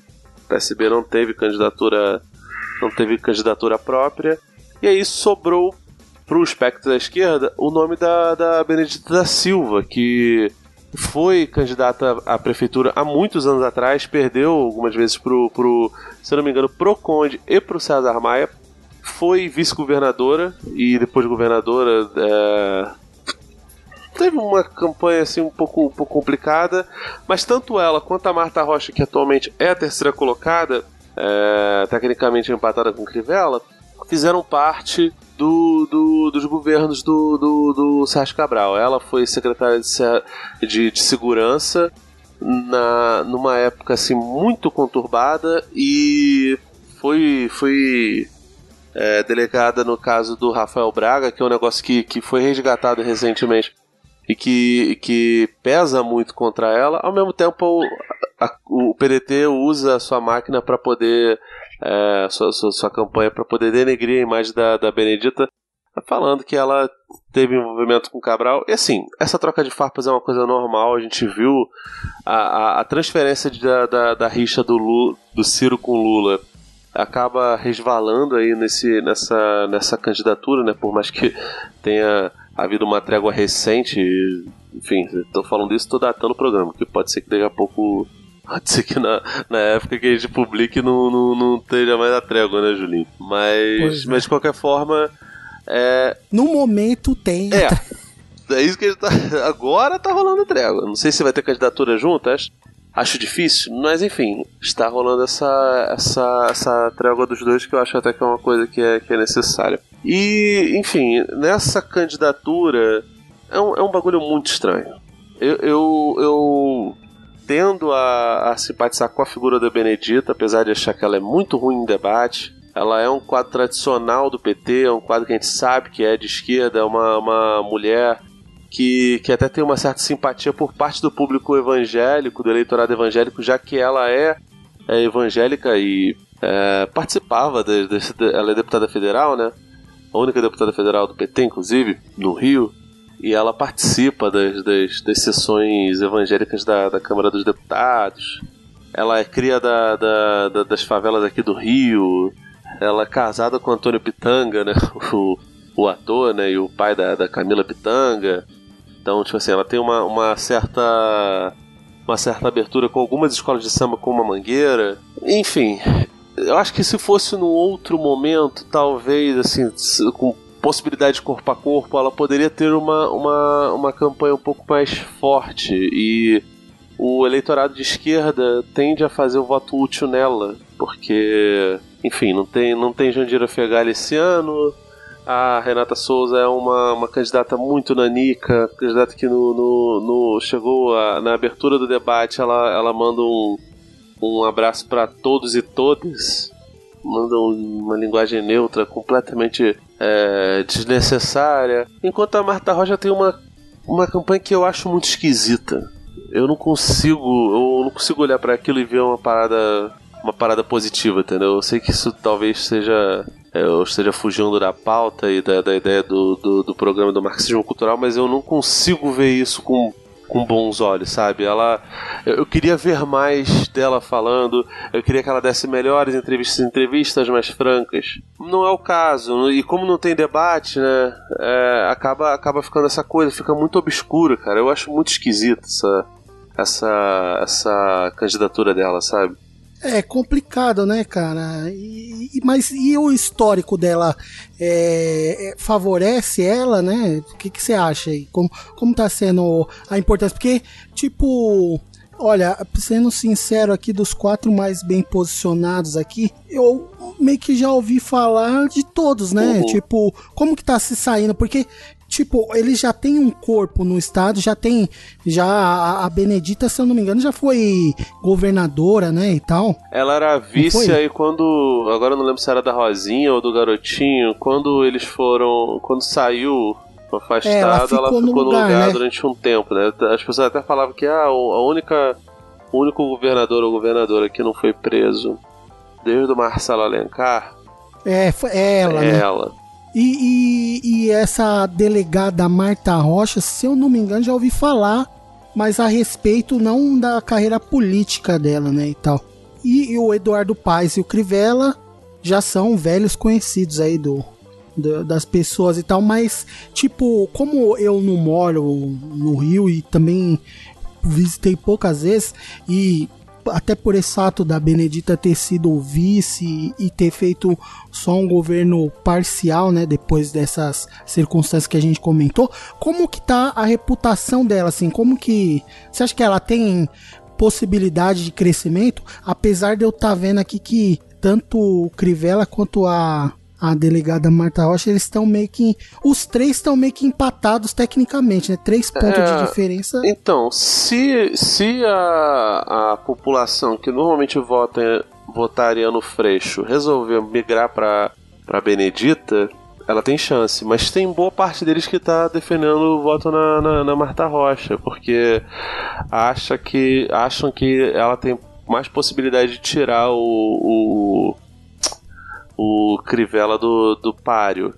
PSB não teve candidatura, não teve candidatura própria. E aí sobrou para o espectro da esquerda o nome da, da Benedita da Silva, que foi candidata à prefeitura há muitos anos atrás, perdeu algumas vezes pro, pro se não me engano, pro Conde e pro César Maia. Foi vice-governadora e depois governadora. É teve uma campanha assim um pouco, um pouco complicada, mas tanto ela quanto a Marta Rocha, que atualmente é a terceira colocada, é, tecnicamente empatada com Crivella, fizeram parte do, do, dos governos do, do, do Sérgio Cabral. Ela foi secretária de, de, de segurança na, numa época assim muito conturbada e foi, foi é, delegada no caso do Rafael Braga, que é um negócio que, que foi resgatado recentemente e que, que pesa muito contra ela, ao mesmo tempo o, a, o PDT usa a sua máquina para poder. É, sua, sua, sua campanha para poder denegrir a imagem da, da Benedita, falando que ela teve envolvimento com Cabral. E assim, essa troca de farpas é uma coisa normal, a gente viu a, a, a transferência de, da, da, da, rixa do, Lula, do Ciro com Lula acaba resvalando aí nesse, nessa, nessa candidatura, né? Por mais que tenha havido uma trégua recente, enfim, estou falando isso, estou datando o programa, que pode ser que daqui a pouco. Pode ser que na, na época que a gente publique não, não, não esteja mais a trégua, né, Julinho? Mas, é. mas de qualquer forma. É... No momento tem. É. É isso que a gente tá. Agora tá rolando trégua. Não sei se vai ter candidatura junto, acho, acho difícil, mas enfim, está rolando essa, essa, essa trégua dos dois que eu acho até que é uma coisa que é, que é necessária. E, enfim, nessa candidatura é um, é um bagulho muito estranho. Eu, eu, eu tendo a, a simpatizar com a figura da Benedita, apesar de achar que ela é muito ruim em debate. Ela é um quadro tradicional do PT, é um quadro que a gente sabe que é de esquerda, é uma, uma mulher que, que até tem uma certa simpatia por parte do público evangélico, do eleitorado evangélico, já que ela é, é evangélica e é, participava, de, de- de- ela é deputada federal, né? A única deputada federal do PT, inclusive, no Rio. E ela participa das, das, das sessões evangélicas da, da Câmara dos Deputados. Ela é cria da, da- da- das favelas aqui do Rio. Ela é casada com Antônio Pitanga, né? O, o ator, né? E o pai da, da Camila Pitanga. Então, tipo assim, ela tem uma, uma certa. Uma certa abertura com algumas escolas de samba como a Mangueira. Enfim, eu acho que se fosse num outro momento, talvez, assim, com possibilidade de corpo a corpo, ela poderia ter uma, uma, uma campanha um pouco mais forte. E o eleitorado de esquerda tende a fazer o voto útil nela, porque, enfim, não tem, não tem Jandira Fegali esse ano. A Renata Souza é uma, uma candidata muito nanica, candidata que no, no, no- chegou a- na abertura do debate, ela, ela manda um, um abraço para todos e todas, manda um- uma linguagem neutra completamente é, desnecessária, enquanto a Marta Rocha tem uma, uma campanha que eu acho muito esquisita. Eu não consigo, eu não consigo olhar para aquilo e ver uma parada, uma parada positiva, entendeu? Eu sei que isso talvez seja é, eu esteja fugindo da pauta e da, da ideia do, do, do programa do marxismo cultural, mas eu não consigo ver isso com, com bons olhos, sabe? Ela, eu, queria ver mais dela falando, eu queria que ela desse melhores entrevistas, entrevistas mais francas. Não é o caso, e como não tem debate, né? é, acaba, acaba ficando essa coisa, fica muito obscura, cara. Eu acho muito esquisita essa, essa, essa candidatura dela, sabe? É complicado, né, cara? E, mas e o histórico dela é, é, favorece ela, né? O que, que você acha aí? Como, como tá sendo a importância? Porque, tipo, olha, sendo sincero aqui, dos quatro mais bem posicionados aqui, eu meio que já ouvi falar de todos, né? Uhum. Tipo, como que tá se saindo? Porque Tipo, ele já tem um corpo no estado, já tem. Já a, a Benedita, se eu não me engano, já foi governadora, né? E tal. Ela era vice aí quando. Agora eu não lembro se era da Rosinha ou do Garotinho. Quando eles foram. Quando saiu afastada, É, ela ela ficou ficou, no no lugar, lugar, né? durante um tempo, né? As pessoas até falavam que ah, a única. O único governador ou governadora que não foi preso desde o Marcelo Alencar É, foi ela, é né? ela. E, e, e essa delegada Marta Rocha, se eu não me engano, já ouvi falar, mas a respeito não da carreira política dela, né, e tal. E, e o Eduardo Paes e o Crivella já são velhos conhecidos aí do, do- das pessoas e tal, mas tipo, como eu não moro no Rio e também visitei poucas vezes e até por esse fato da Benedita ter sido vice e ter feito só um governo parcial, né, depois dessas circunstâncias que a gente comentou, como que tá a reputação dela, assim, como que, você acha que ela tem possibilidade de crescimento, apesar de eu estar vendo aqui que tanto o Crivella quanto a a delegada Marta Rocha, eles estão meio que. Os três estão meio que empatados tecnicamente, né? Três pontos É, de diferença. Então, se, se a, a população que normalmente vota, votaria no Freixo resolver migrar para para Benedita, ela tem chance. Mas tem boa parte deles que tá defendendo o voto na, na, na Marta Rocha, porque acha que, acham que ela tem mais possibilidade de tirar o, o, o Crivella do, do páreo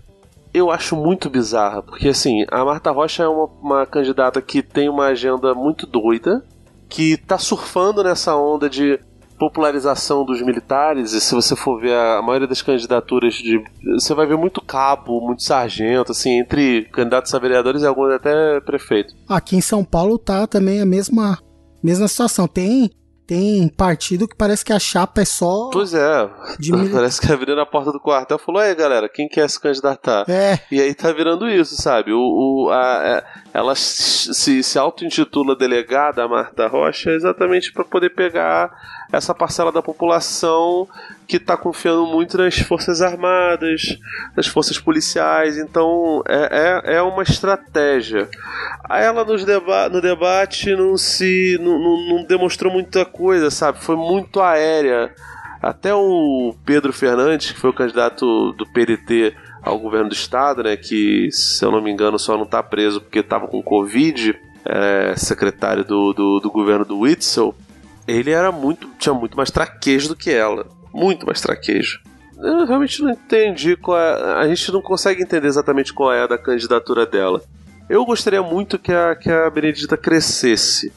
eu acho muito bizarra, porque assim, a Marta Rocha é uma, uma candidata que tem uma agenda muito doida, que tá surfando nessa onda de popularização dos militares, e se você for ver a, a maioria das candidaturas de. Você vai ver muito cabo, muito sargento, assim, entre candidatos a vereadores e alguns até prefeito. Aqui em São Paulo tá também a mesma, mesma situação. Tem, tem partido que parece que a chapa é só Pois é, de parece que abriu na porta do quartel e falou: Aí galera, quem quer se candidatar? É, E aí tá virando isso, sabe? O, o- a- é- ela se, se auto-intitula delegada, a Marta Rocha, exatamente para poder pegar essa parcela da população que tá confiando muito nas forças armadas, nas forças policiais, então é, é, é uma estratégia. Ela nos deba no debate não se. Não, não, não demonstrou muita coisa, sabe? Foi muito aérea. Até o Pedro Fernandes, que foi o candidato do PDT ao governo do estado, né, que se eu não me engano só não tá preso porque tava com Covid, é, secretário do, do, do governo do Witzel, ele era muito. tinha muito mais traquejo do que ela. Muito mais traquejo. Eu realmente não entendi qual é. A gente não consegue entender exatamente qual é a da candidatura dela. Eu gostaria muito que a, que a Benedita crescesse.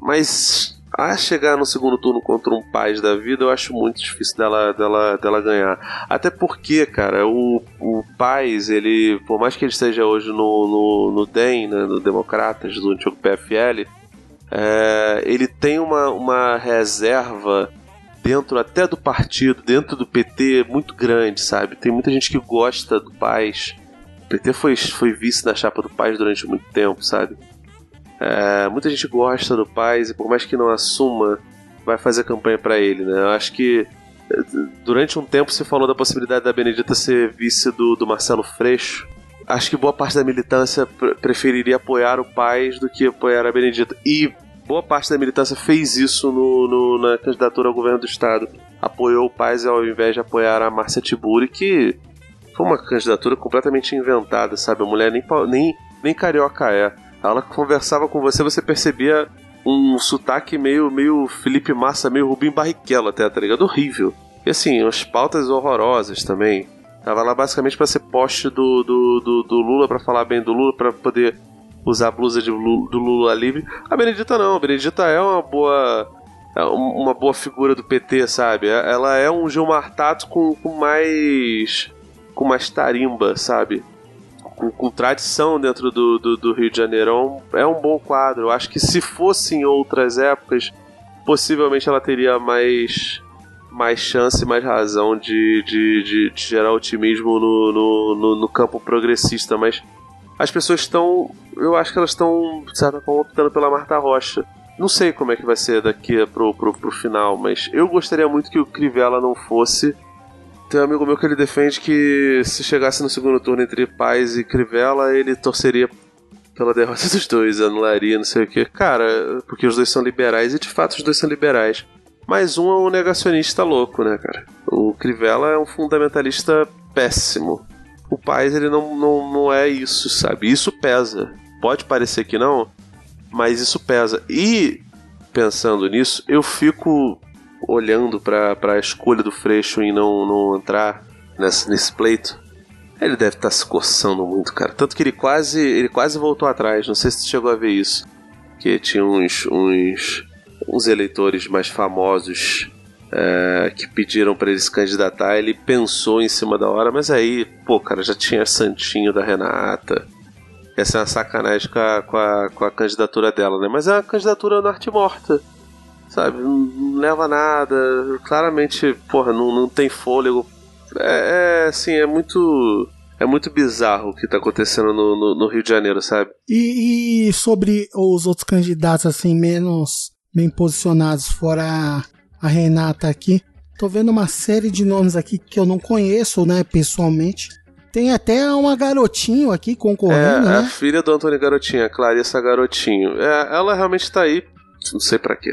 Mas a chegar no segundo turno contra um Paz da vida, eu acho muito difícil dela, dela, dela ganhar. Até porque, cara, o, o Paz, ele, por mais que ele esteja hoje no, no, no DEM, né, no Democratas, do antigo PFL, é, ele tem uma, uma reserva dentro até do partido, dentro do PT, muito grande, sabe? Tem muita gente que gosta do Paz. O PT foi, foi vice da chapa do Paz durante muito tempo, sabe? É, muita gente gosta do Paz e por mais que não assuma, vai fazer campanha para ele, né? Eu acho que é, durante um tempo se falou da possibilidade da Benedita ser vice do, do Marcelo Freixo. Acho que boa parte da militância pre preferiria apoiar o Paz do que apoiar a Benedita. E boa parte da militância fez isso no, no, na candidatura ao governo do estado. Apoiou o Paz ao invés de apoiar a Márcia Tiburi, que foi uma candidatura completamente inventada, sabe? A mulher nem, nem, nem carioca é. Ela conversava com você, você percebia um sotaque meio, meio Felipe Massa, meio Rubim Barrichello até, tá ligado? Horrível. E assim, as pautas horrorosas também. Tava lá basicamente para ser poste do, do, do, do Lula, para falar bem do Lula, para poder usar a blusa de do Lula livre. A Benedita não, a Benedita é uma boa é uma boa figura do PT, sabe? Ela é um Gilmar Tato com, com mais com mais tarimba, sabe? Com, com tradição dentro do, do, do, Rio de Janeiro. É um, é um bom quadro. Eu acho que se fosse em outras épocas, possivelmente ela teria mais mais chance, mais razão de, de, de, de gerar otimismo no, no, no, no campo progressista, mas as pessoas estão. Eu acho que elas estão, de certa forma, optando pela Marta Rocha. Não sei como é que vai ser daqui pro, pro, pro final, mas eu gostaria muito que o Crivella não fosse. Tem um amigo meu que ele defende que se chegasse no segundo turno entre Paz e Crivella, ele torceria pela derrota dos dois, anularia, não sei o que. Cara, porque os dois são liberais e de fato os dois são liberais. Mas um é um negacionista louco, né, cara? O Crivella é um fundamentalista péssimo o Paz ele não, não, não é isso, sabe? Isso pesa. Pode parecer que não, mas isso pesa. E pensando nisso, eu fico olhando para a escolha do Freixo em não, não entrar nesse, nesse pleito. Ele deve estar tá se coçando muito, cara. Tanto que ele quase, ele quase voltou atrás. Não sei se você chegou a ver isso. Que tinha uns, uns, uns eleitores mais famosos é, que pediram para ele se candidatar, ele pensou em cima da hora, mas aí, pô, cara, já tinha Santinho da Renata. Essa é uma sacanagem com a, com a, com a candidatura dela, né? Mas é uma candidatura na arte morta, sabe? Não leva nada, claramente, porra, não, não tem fôlego. É, é assim, é muito. É muito bizarro o que tá acontecendo no, no, no Rio de Janeiro, sabe? E, e, sobre os outros candidatos, assim, menos bem posicionados, fora a Renata aqui. Tô vendo uma série de nomes aqui que eu não conheço, né, pessoalmente. Tem até uma garotinho aqui concorrendo, é, né? a filha do Antônio Garotinho, a Clarissa Garotinho. É, ela realmente tá aí, não sei para quê.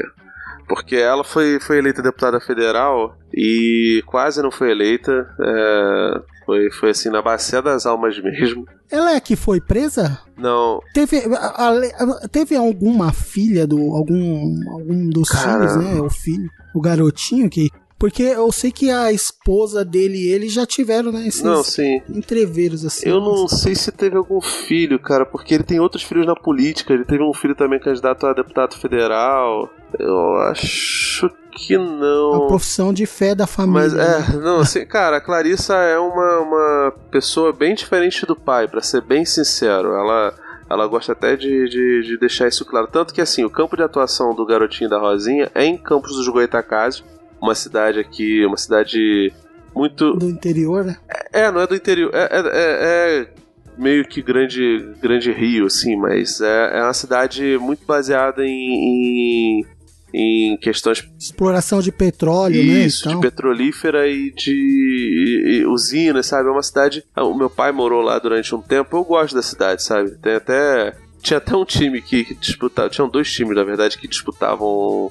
Porque ela foi, foi eleita deputada federal e quase não foi eleita. É, foi, foi assim, na bacia das almas mesmo. Ela é que foi presa? Não. Teve, a, a, teve alguma filha do. algum, algum dos Cara. filhos, né? O filho, o garotinho que. Porque eu sei que a esposa dele e ele já tiveram, né? Esses Não, sim. entreveros assim. Eu não sei se teve algum filho, cara, porque ele tem outros filhos na política. Ele teve um filho também candidato a deputado federal. Eu acho que não. A profissão de fé da família. Mas né? é, não, assim, cara, a Clarissa é uma, uma pessoa bem diferente do pai, pra ser bem sincero. Ela, ela gosta até de, de, de deixar isso claro. Tanto que, assim, o campo de atuação do garotinho da Rosinha é em Campos dos Goitacazes, uma cidade aqui, uma cidade muito. Do interior, né? É, não é do interior. É, é, é- é meio que grande, grande Rio, assim, mas é, é uma cidade muito baseada em, em, em questões Exploração de petróleo, isso, né? de Então, petrolífera e de e- e usinas, sabe? É uma cidade. O meu pai morou lá durante um tempo. Eu gosto da cidade, sabe? Tem até. Tinha até um time que, que disputava. Tinham dois times, na verdade, que disputavam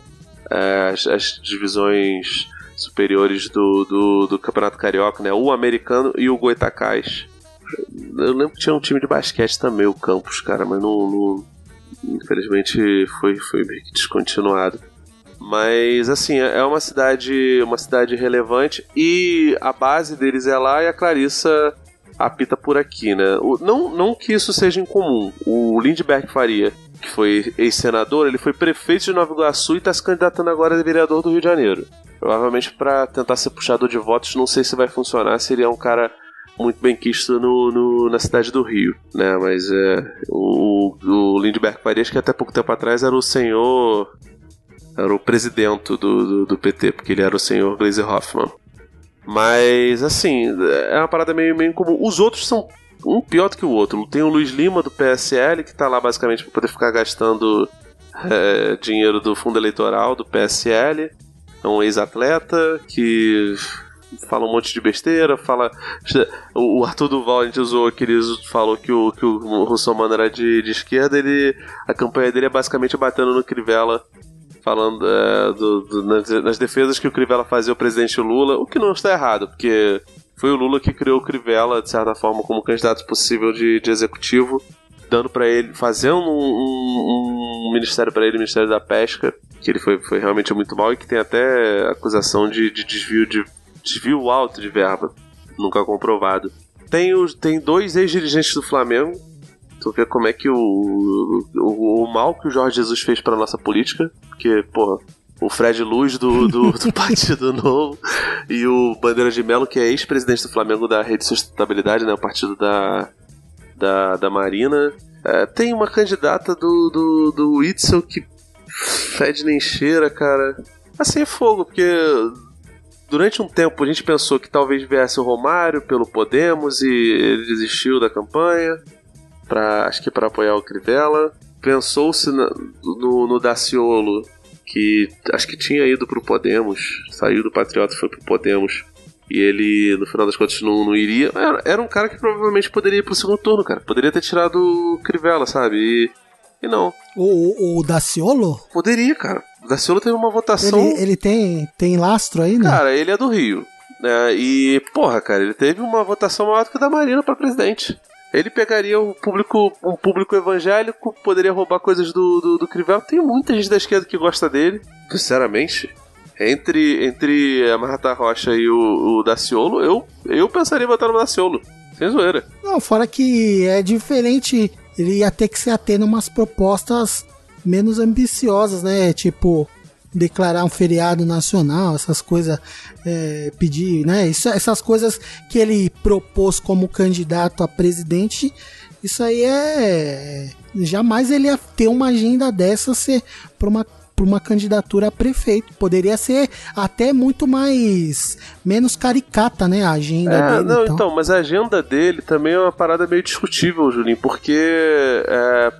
as, as divisões superiores do, do, do Campeonato Carioca, né? O americano e o Goitacás. Eu lembro que tinha um time de basquete também, o Campos, cara, mas não. não- infelizmente foi, foi meio que descontinuado. Mas assim, é uma cidade, uma cidade relevante e a base deles é lá e a Clarissa apita por aqui, né? O- não, não que isso seja incomum. O Lindbergh Faria, que foi ex-senador, ele foi prefeito de Nova Iguaçu e está se candidatando agora a vereador do Rio de Janeiro. Provavelmente para tentar ser puxador de votos, não sei se vai funcionar, seria um cara muito bem quisto no, no- na cidade do Rio, né? Mas é, o, o Lindbergh Farias, que até pouco tempo atrás era o senhor era o presidente do, do, do PT, porque ele era o senhor Glaze Hoffman. Mas, assim, é uma parada meio, meio incomum. Os outros são um pior do que o outro. Tem o Luiz Lima, do PSL, que tá lá basicamente pra poder ficar gastando é, dinheiro do fundo eleitoral do PSL. É um ex-atleta que fala um monte de besteira, fala. O Arthur Duval, a gente usou que ele falou que o, que o Russomano era de, de esquerda, ele. A campanha dele é basicamente batendo no Crivella falando é, do- do- nas, nas defesas que o Crivella fazia ao presidente Lula, o que não está errado, porque foi o Lula que criou o Crivella, de certa forma, como candidato possível de, de executivo, dando para ele, fazendo um, um- um ministério para ele, o Ministério da Pesca, que ele foi, foi realmente muito mal e que tem até acusação de, de desvio de desvio alto de verba, nunca comprovado. Tem, os, tem dois ex-dirigentes do Flamengo, tu vê como é que o, o, o mal que o Jorge Jesus fez pra nossa política, porque, porra, o Fred Luz do, do, do Partido Novo e o Bandeira de Melo, que é ex-presidente do Flamengo da Rede Sustentabilidade, né, o partido da, da, da Marina. É, tem uma candidata do, do, do Itzel que fede nem cheira, cara. Assim é fogo, porque durante um tempo a gente pensou que talvez viesse o Romário pelo Podemos e ele desistiu da campanha, pra, acho que para apoiar o Crivella. Pensou-se no, no Daciolo, que acho que tinha ido pro Podemos, saiu do Patriota e foi pro Podemos. E ele, no final das contas, não, não iria. Era, era um cara que provavelmente poderia ir pro segundo turno, cara. Poderia ter tirado o Crivella, sabe? E, e não. o, o, o Daciolo, Poderia, cara. O Daciolo teve uma votação. ele, ele tem, tem lastro aí, né? Cara, ele é do Rio. Né? E, porra, cara, ele teve uma votação maior do que a da Marina pra presidente. Ele pegaria um público, um público evangélico, poderia roubar coisas do, do, do. Tem muita gente da esquerda que gosta dele. Sinceramente, entre, entre a Marta Rocha e o, o Daciolo, eu, eu pensaria em votar no Daciolo. Sem zoeira. Não, fora que é diferente, ele ia ter que se ater umas propostas menos ambiciosas, né? Tipo, declarar um feriado nacional, essas coisas, é, pedir, né? Isso, essas coisas que ele propôs como candidato a presidente, isso aí é. Jamais ele ia ter uma agenda dessa ser para uma para uma candidatura a prefeito. Poderia ser até muito mais menos caricata, né, a agenda É, dele. não, então. então, mas a agenda dele também é uma parada meio discutível, Julinho, porque é,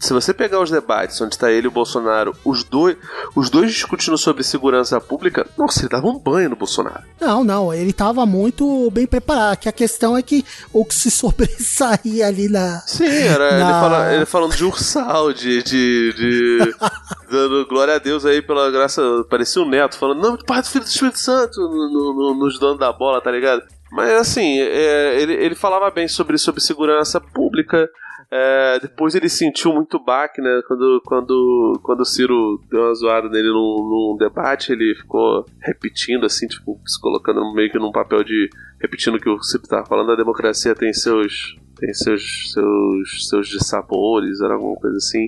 se você pegar os debates onde está ele e o Bolsonaro, os dois, os dois discutindo sobre segurança pública, nossa, ele dava um banho no Bolsonaro. Não, não, ele tava muito bem preparado. Que a questão é que o que se sobressaía ali na. Sim, era ele, Na- fala- ele falando de ursal, de. de, de dando glória a Deus aí pela graça. Parecia um neto falando, não, Pai do Filho do Espírito Santo, no- no- nos donos da bola, tá ligado? Mas assim, é, ele, ele falava bem sobre, sobre segurança pública. É, depois ele sentiu muito baque, né? Quando, quando, quando o Ciro deu uma zoada nele num, num debate, ele ficou repetindo, assim, tipo, se colocando meio que num papel de. repetindo o que o Ciro tava falando, a democracia tem seus. tem seus. seus. seus dissabores, era alguma coisa assim.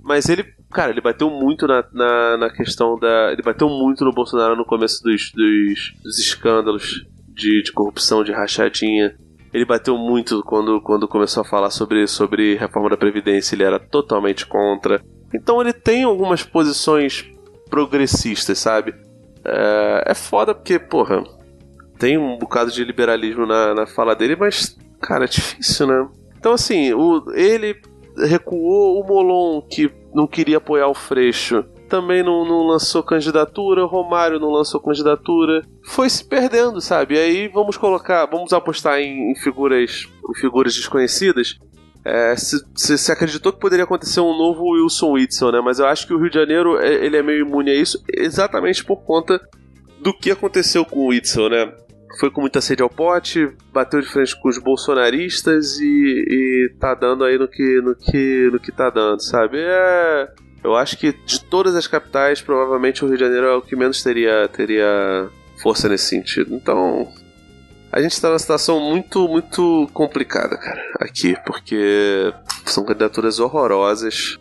Mas ele, cara, ele bateu muito na, na, na questão da. Ele bateu muito no Bolsonaro no começo dos, dos, dos escândalos de, de corrupção, de rachadinha. Ele bateu muito quando, quando começou a falar sobre, sobre reforma da Previdência, ele era totalmente contra. Então ele tem algumas posições progressistas, sabe? É, é foda porque, porra, tem um bocado de liberalismo na, na fala dele, mas, cara, é difícil, né? Então, assim, o, ele recuou o Molon, que não queria apoiar o Freixo. Também não, não lançou candidatura, Romário não lançou candidatura. Foi se perdendo, sabe? E aí vamos colocar, vamos apostar em, em figuras, em figuras desconhecidas. É, se, acreditou que poderia acontecer um novo Wilson Whitson, né? Mas eu acho que o Rio de Janeiro é- ele é meio imune a isso, exatamente por conta do que aconteceu com o Whitson, né? Foi com muita sede ao pote, bateu de frente com os bolsonaristas e, e tá dando aí no que, no que, no que tá dando, sabe? É, eu acho que de todas as capitais, provavelmente o Rio de Janeiro é o que menos teria, teria força nesse sentido. Então, a gente tá numa situação muito, muito complicada, cara, aqui, porque são candidaturas horrorosas.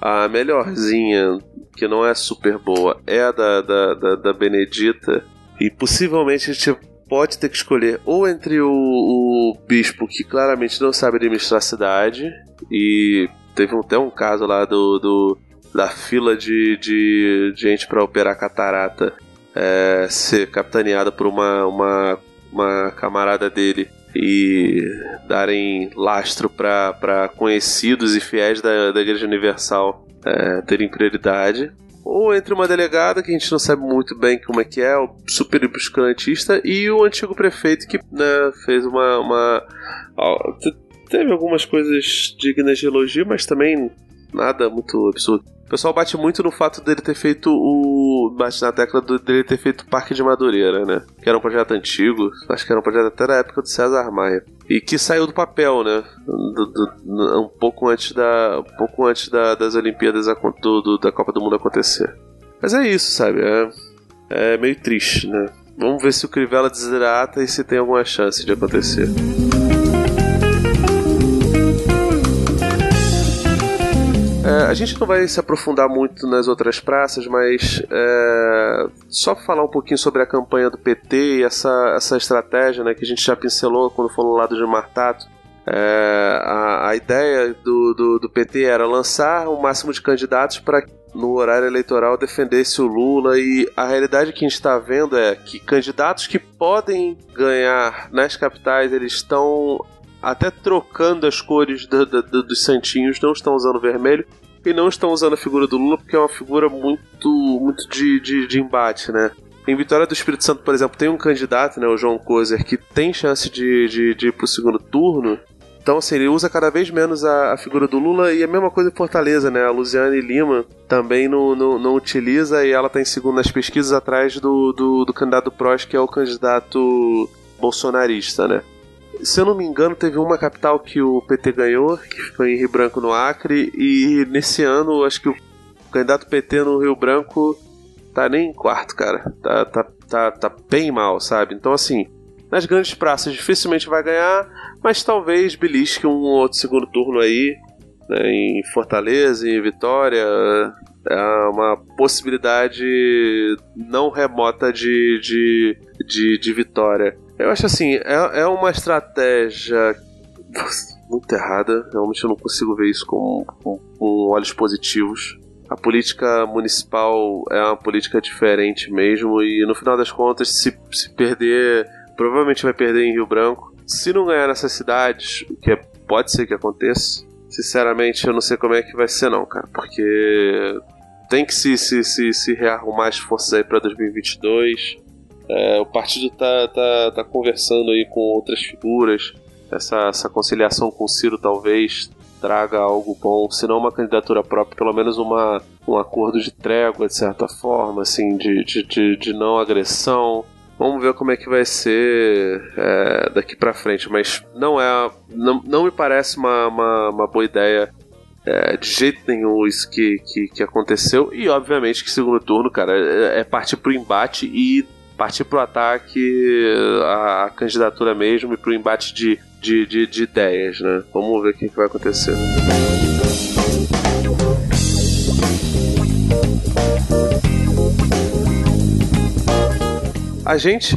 A melhorzinha, que não é super boa, é a da, da, da, da Benedita. E possivelmente a gente pode ter que escolher ou entre o, o bispo, que claramente não sabe administrar a cidade, e teve até um caso lá do, do da fila de, de gente para operar catarata é, ser capitaneada por uma, uma, uma camarada dele e darem lastro para conhecidos e fiéis da, da Igreja Universal é, terem prioridade. Ou entre uma delegada, que a gente não sabe muito bem como é que é, o super obscurantista, e o antigo prefeito que né, fez uma. uma ó, te- teve algumas coisas dignas de elogio, mas também nada muito absurdo. O pessoal bate muito no fato dele ter feito o. bate na tecla do- dele ter feito o Parque de Madureira, né? Que era um projeto antigo, acho que era um projeto até da época do César Maia. E que saiu do papel, né? Do- do- um pouco antes, da, um pouco antes da- das Olimpíadas da Copa do Mundo acontecer. Mas é isso, sabe? É, é meio triste, né? Vamos ver se o Crivella desidrata e se tem alguma chance de acontecer. É, a gente não vai se aprofundar muito nas outras praças, mas é, só falar um pouquinho sobre a campanha do PT e essa, essa estratégia né, que a gente já pincelou quando falou lá do Gilmar Tato. É, a, a ideia do, do, do PT era lançar o máximo de candidatos para no horário eleitoral defendesse o Lula e a realidade que a gente está vendo é que candidatos que podem ganhar nas capitais eles estão até trocando as cores do- do- do- dos santinhos, não estão usando vermelho e não estão usando a figura do Lula porque é uma figura muito, muito de, de, de embate, né? Em Vitória do Espírito Santo, por exemplo, tem um candidato, né, o João Kozer, que tem chance de, de, de ir pro segundo turno. Então, assim, ele usa cada vez menos a, a figura do Lula e a mesma coisa em Fortaleza, né? A Luciane Lima também não, não, não utiliza e ela tá em segundo nas pesquisas atrás do, do, do candidato Prost, que é o candidato bolsonarista, né? Se eu não me engano, teve uma capital que o PT ganhou, que foi em Rio Branco, no Acre, e nesse ano, acho que o candidato PT no Rio Branco tá nem em quarto, cara. Tá, tá, tá, tá bem mal, sabe? Então, assim, nas grandes praças dificilmente vai ganhar, mas talvez belisque um ou outro segundo turno aí, né, em Fortaleza, em Vitória. É uma possibilidade não remota de, de, de, de vitória. Eu acho assim, é, é uma estratégia muito errada. Realmente eu não consigo ver isso com, com, com olhos positivos. A política municipal é uma política diferente mesmo, e no final das contas, se, se perder, provavelmente vai perder em Rio Branco. Se não ganhar nessas cidades, o que é- pode ser que aconteça, sinceramente eu não sei como é que vai ser, não, cara, porque tem que se, se, se, se rearrumar as forças aí para 2022. É, o partido tá, tá, tá conversando aí com outras figuras. Essa, essa conciliação com o Ciro talvez traga algo bom, se não uma candidatura própria, pelo menos uma, um acordo de trégua, de certa forma, assim, de, de, de, de não agressão. Vamos ver como é que vai ser é, daqui pra frente, mas não é. Não, não me parece uma, uma, uma boa ideia é, de jeito nenhum isso que, que, que aconteceu. E obviamente que segundo turno, cara, é, é partir pro embate e partir pro ataque a, candidatura mesmo e pro embate de, de, de, de ideias, né? Vamos ver o que, que vai acontecer. A gente,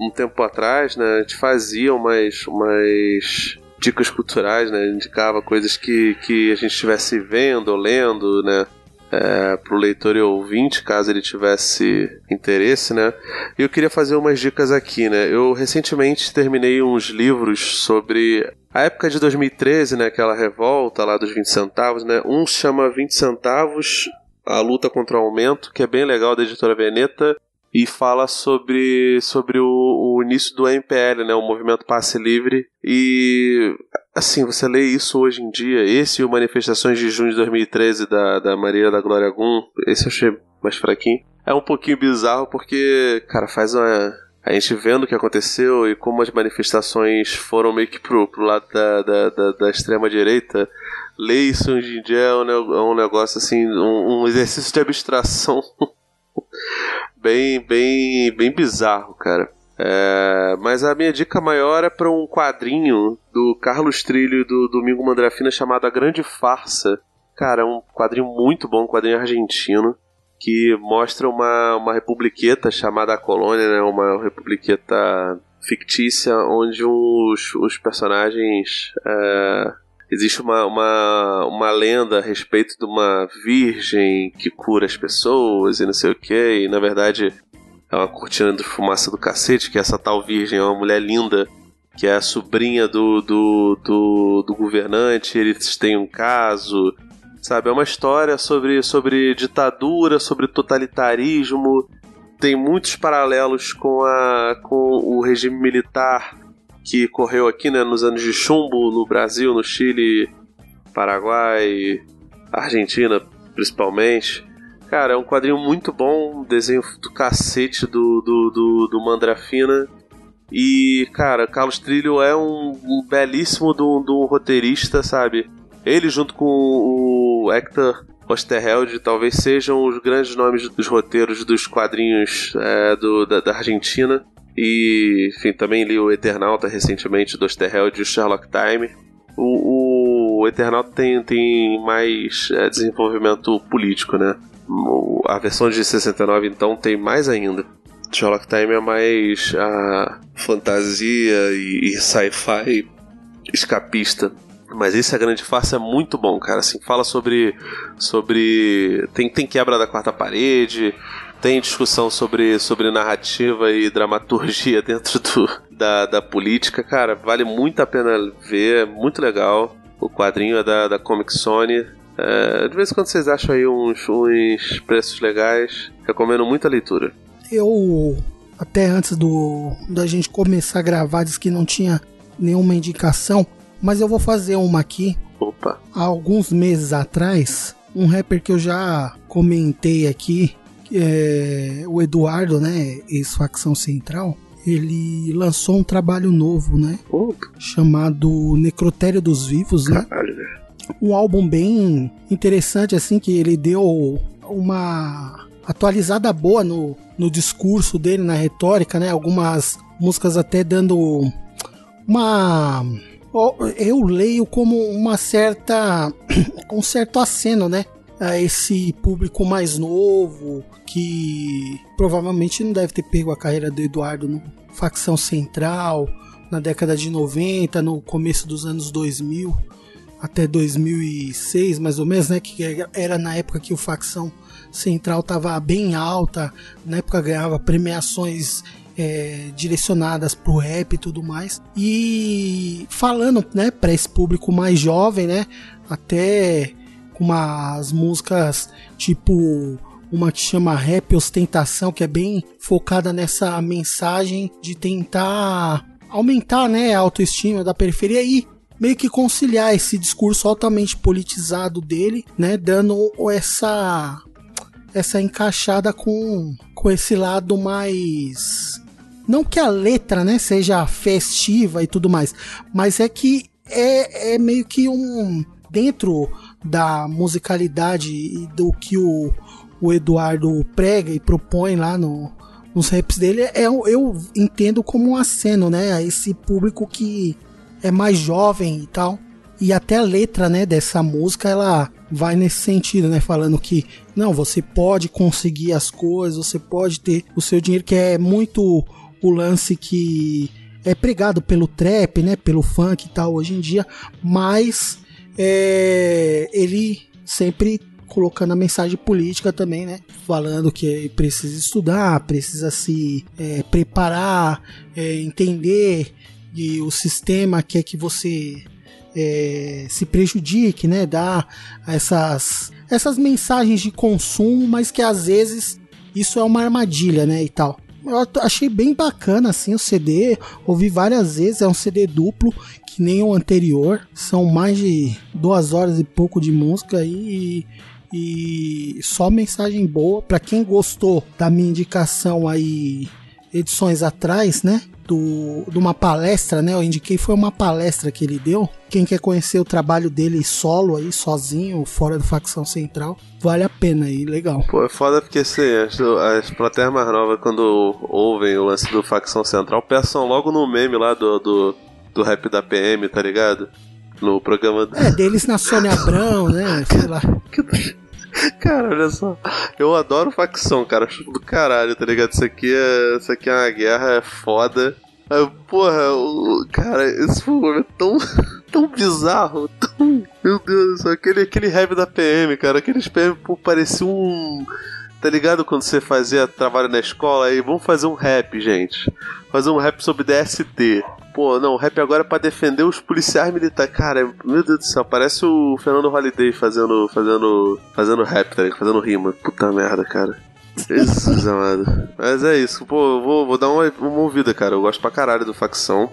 um tempo atrás, né, a gente fazia umas, umas dicas culturais, né? Indicava coisas que, que a gente estivesse vendo ou lendo, né? É, pro leitor e ouvinte, caso ele tivesse interesse, né? E eu queria fazer umas dicas aqui, né? Eu recentemente terminei uns livros sobre a época de 2013, né? Aquela revolta lá dos 20 centavos, né? Um chama 20 centavos A Luta contra o Aumento, que é bem legal, da editora Veneta, e fala sobre, sobre o, o início do MPL, né, o Movimento Passe Livre. E, assim, você lê isso hoje em dia, esse e o Manifestações de Junho de 2013 da, da Maria da Glória Gum, esse eu achei mais fraquinho. É um pouquinho bizarro porque, cara, faz uma, a gente vendo o que aconteceu e como as manifestações foram meio que pro, pro lado da, da, da, da extrema-direita, ler isso hoje em dia é um, é um negócio assim, um, um exercício de abstração bem, bem, bem bizarro, cara. É, mas a minha dica maior é para um quadrinho do Carlos Trilho e do Domingo Mandrafina chamado A Grande Farsa. Cara, é um quadrinho muito bom, um quadrinho argentino que mostra uma, uma republiqueta chamada A Colônia, né? Uma republiqueta fictícia onde os, os personagens. é, existe uma, uma, uma lenda a respeito de uma virgem que cura as pessoas e não sei o que, e na verdade é uma cortina de fumaça do cacete, que essa tal virgem é uma mulher linda, que é a sobrinha do, do, do, do governante, eles têm um caso, sabe? É uma história sobre, sobre ditadura, sobre totalitarismo, tem muitos paralelos com, a, com o regime militar que correu aqui né, nos anos de chumbo no Brasil, no Chile, Paraguai, Argentina principalmente. Cara, é um quadrinho muito bom, um desenho do cacete do, do, do, do Mandrafina. E, cara, Carlos Trilho é um, um belíssimo do, do roteirista, sabe? Ele junto com o Hector Osterheld talvez sejam os grandes nomes dos roteiros dos quadrinhos é, do, da, da Argentina. E, enfim, também li o Eternauta recentemente do Osterheld e o Sherlock Time. O, o Eternauta tem, tem mais é, desenvolvimento político, né? A versão de 69, então, tem mais ainda. Sherlock Time é mais a fantasia e, e sci-fi escapista. Mas esse A Grande Farsa é muito bom, cara. Assim, fala sobre. sobre. Tem, tem quebra da quarta parede, tem discussão sobre, sobre narrativa e dramaturgia dentro do, da, da política. Cara, vale muito a pena ver, é muito legal. O quadrinho é da, da Comic Sony. É, de vez em quando vocês acham aí uns, uns preços legais, recomendo muito a leitura. Eu, até antes do da gente começar a gravar, disse que não tinha nenhuma indicação, mas eu vou fazer uma aqui. Opa, Há alguns meses atrás, um rapper que eu já comentei aqui, é o Eduardo, né, ex-facção central, ele lançou um trabalho novo, né, opa, chamado Necrotério dos Vivos, né? caralho, um álbum bem interessante, assim, que ele deu uma atualizada boa no, no discurso dele, na retórica, né? Algumas músicas até dando uma. Eu leio como uma certa. um certo aceno, né? A esse público mais novo, que provavelmente não deve ter pego a carreira do Eduardo no Facção Central, na década de 90, no começo dos anos 2000 até 2006, mais ou menos, né? Que era na época que o facção central estava bem alta, na época ganhava premiações é, direcionadas pro rap e tudo mais. E falando, né, para esse público mais jovem, né? Até umas músicas tipo uma que chama Rap Ostentação, que é bem focada nessa mensagem de tentar aumentar, né, a autoestima da periferia e meio que conciliar esse discurso altamente politizado dele, né, dando essa essa encaixada com com esse lado mais não que a letra, né, seja festiva e tudo mais, mas é que é, é meio que um dentro da musicalidade e do que o, o Eduardo prega e propõe lá no, nos raps dele, é, eu entendo como um aceno, né, a esse público que é mais jovem e tal. E até a letra, né, dessa música, ela vai nesse sentido, né, falando que não, você pode conseguir as coisas, você pode ter o seu dinheiro, que é muito o lance que é pregado pelo trap, né, pelo funk e tal hoje em dia, mas é, ele sempre colocando a mensagem política também, né? Falando que precisa estudar, precisa se é, preparar, é, entender e o sistema quer que você é, se prejudique, né? Dar essas, essas mensagens de consumo, mas que às vezes isso é uma armadilha, né? E tal. Eu achei bem bacana assim o CD, ouvi várias vezes, é um CD duplo, que nem o anterior. São mais de duas horas e pouco de música e, e só mensagem boa. Pra quem gostou da minha indicação aí edições atrás, né? Do, de uma palestra, né? Eu indiquei foi uma palestra que ele deu. Quem quer conhecer o trabalho dele solo aí, sozinho, fora do facção central, vale a pena aí, legal. Pô, é foda porque assim, as, as plateias mais novas, quando ouvem o lance do facção central, pensam logo no meme lá do, do, do rap da PM, tá ligado? No programa. É, deles na Sônia Abrão, né? Sei lá. Cara, olha só. Eu adoro facção, cara. Do caralho, tá ligado? Isso aqui é, isso aqui é uma guerra, é foda. Porra, cara, esse foi momento tão, tão bizarro, tão. Meu Deus do céu, aquele, aquele rap da PM, cara. Aqueles PM, pô, parecia um. Tá ligado quando você fazia trabalho na escola aí? Vamos fazer um rap, gente. Fazer um rap sobre DST. Pô, não, o rap agora é pra defender os policiais militares. Cara, meu Deus do céu, parece o Fernando Holiday fazendo. fazendo. fazendo rap, tá ligado? Fazendo rima. Puta merda, cara. Jesus amado. Mas é isso, pô, eu vou, vou dar uma, uma ouvida, cara. Eu gosto pra caralho do facção.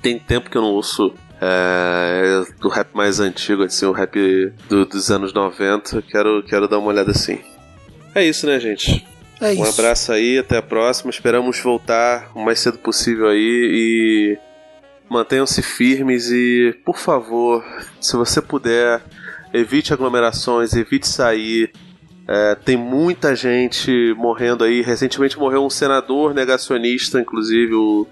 Tem tempo que eu não ouço é, do rap mais antigo, assim, o rap do- dos anos 90. Quero, quero dar uma olhada assim. É isso, né, gente? É Um isso. abraço aí, até a próxima. Esperamos voltar o mais cedo possível aí e mantenham-se firmes e, por favor, se você puder, evite aglomerações, evite sair. É, tem muita gente morrendo aí. Recentemente morreu um senador negacionista, inclusive o,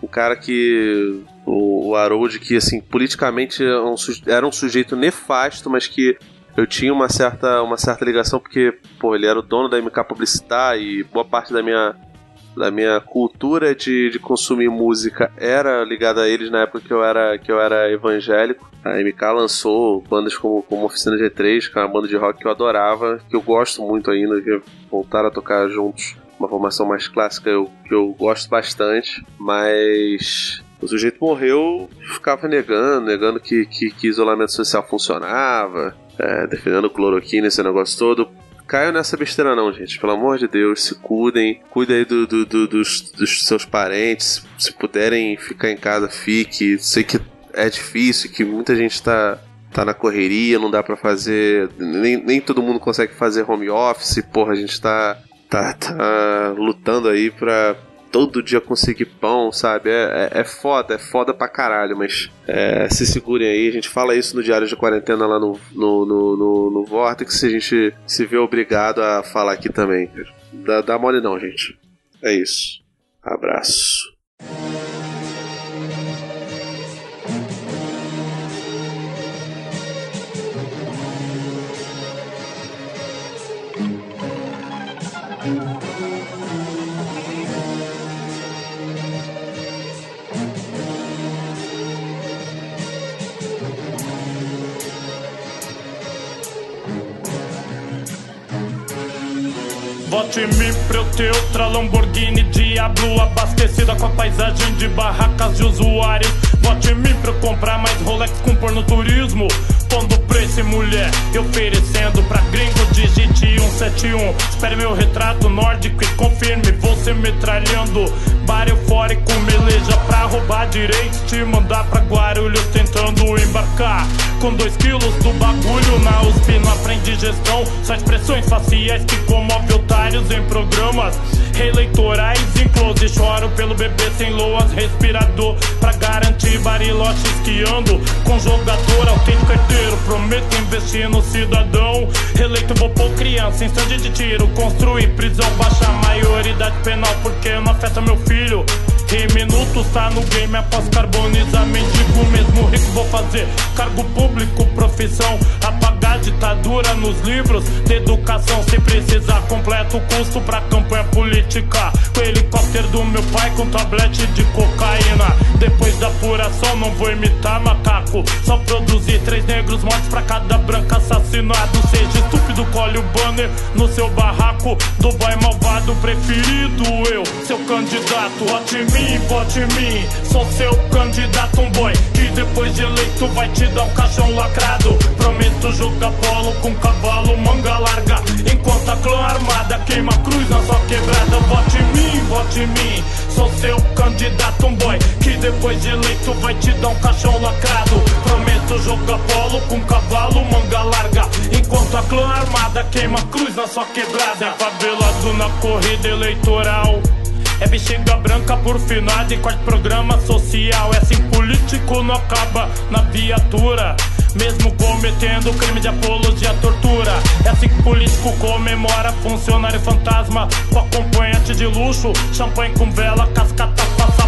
o cara que. O, o Harold, que assim, politicamente é um era um sujeito nefasto, mas que eu tinha uma certa, uma certa ligação porque, pô, ele era o dono da MK Publicitar e boa parte da minha, da minha cultura de, de consumir música era ligada a eles na época que eu era, que eu era evangélico. A MK lançou bandas como, como Oficina G3, que é uma banda de rock que eu adorava, que eu gosto muito ainda, que voltaram a tocar juntos. Uma formação mais clássica eu, que eu gosto bastante, mas o sujeito morreu, ficava negando, negando que, que, que isolamento social funcionava, é, defendendo cloroquina, esse negócio todo. Caiam nessa besteira não, gente. Pelo amor de Deus, se cuidem. Cuidem aí do, do- do- dos, dos seus parentes. Se puderem ficar em casa, fique. Sei que é difícil, que muita gente tá, tá na correria, não dá pra fazer. Nem, nem todo mundo consegue fazer home office. Porra, a gente tá, tá, tá lutando aí pra todo dia conseguir pão, sabe? É, é, é foda, é foda pra caralho, mas é, se segurem aí. A gente fala isso no Diário de Quarentena lá no, no, no, no, no Vortex. A gente se vê obrigado a falar aqui também. Dá, dá mole não, gente. É isso. Abraço. Vote em mim pra eu ter outra Lamborghini Diablo Abastecida com a paisagem de barracas de usuários. Vote em mim pra eu comprar mais Rolex com porno turismo Pondo preço em mulher e oferecendo pra gringo Digite 171 Espere meu retrato nórdico e confirme Você metralhando bar eufórico Meleja pra roubar direitos Te mandar pra Guarulhos tentando embarcar. Com dois quilos do bagulho na USP Não aprendi gestão Só expressões faciais que comovem otários em programas Eleitorais. Em close Choro pelo bebê sem loas Respirador pra garantir bariloche esquiando Com jogador autêntico herdeiro Prometo investir no cidadão. Eleito vou pôr criança em stand de tiro. Construir prisão, baixa maioridade penal Porque não afeta meu filho. Em minutos tá no game após carbonizar Mendigo mesmo rico vou fazer Cargo público, profissão Ditadura nos livros. De educação se precisar Completo custo pra campanha política. Com o helicóptero do meu pai Com tablete de cocaína. Depois da apuração não vou imitar macaco. Só produzir três negros mortos pra cada branco assassinado. Seja estúpido, colhe o banner no seu barraco. Do boy malvado preferido, eu, seu candidato. Vote em mim, vote em mim, sou seu candidato, um boy. Que depois de eleito vai te dar um caixão lacrado. Prometo jogar polo com cavalo, manga larga, enquanto a clã armada queima cruz na sua quebrada. Vote em mim, vote em mim, sou seu candidato, um boy que depois de eleito vai te dar um caixão lacrado. Prometo jogar polo com cavalo, manga larga, enquanto a clã armada queima cruz na sua quebrada. É favelado na corrida eleitoral. É bexiga branca por finado em quarto programa social. É assim político não acaba na viatura. Mesmo cometendo crime de apologia à tortura. É assim que político comemora funcionário fantasma com acompanhante de luxo. Champanhe com vela, cascata, passa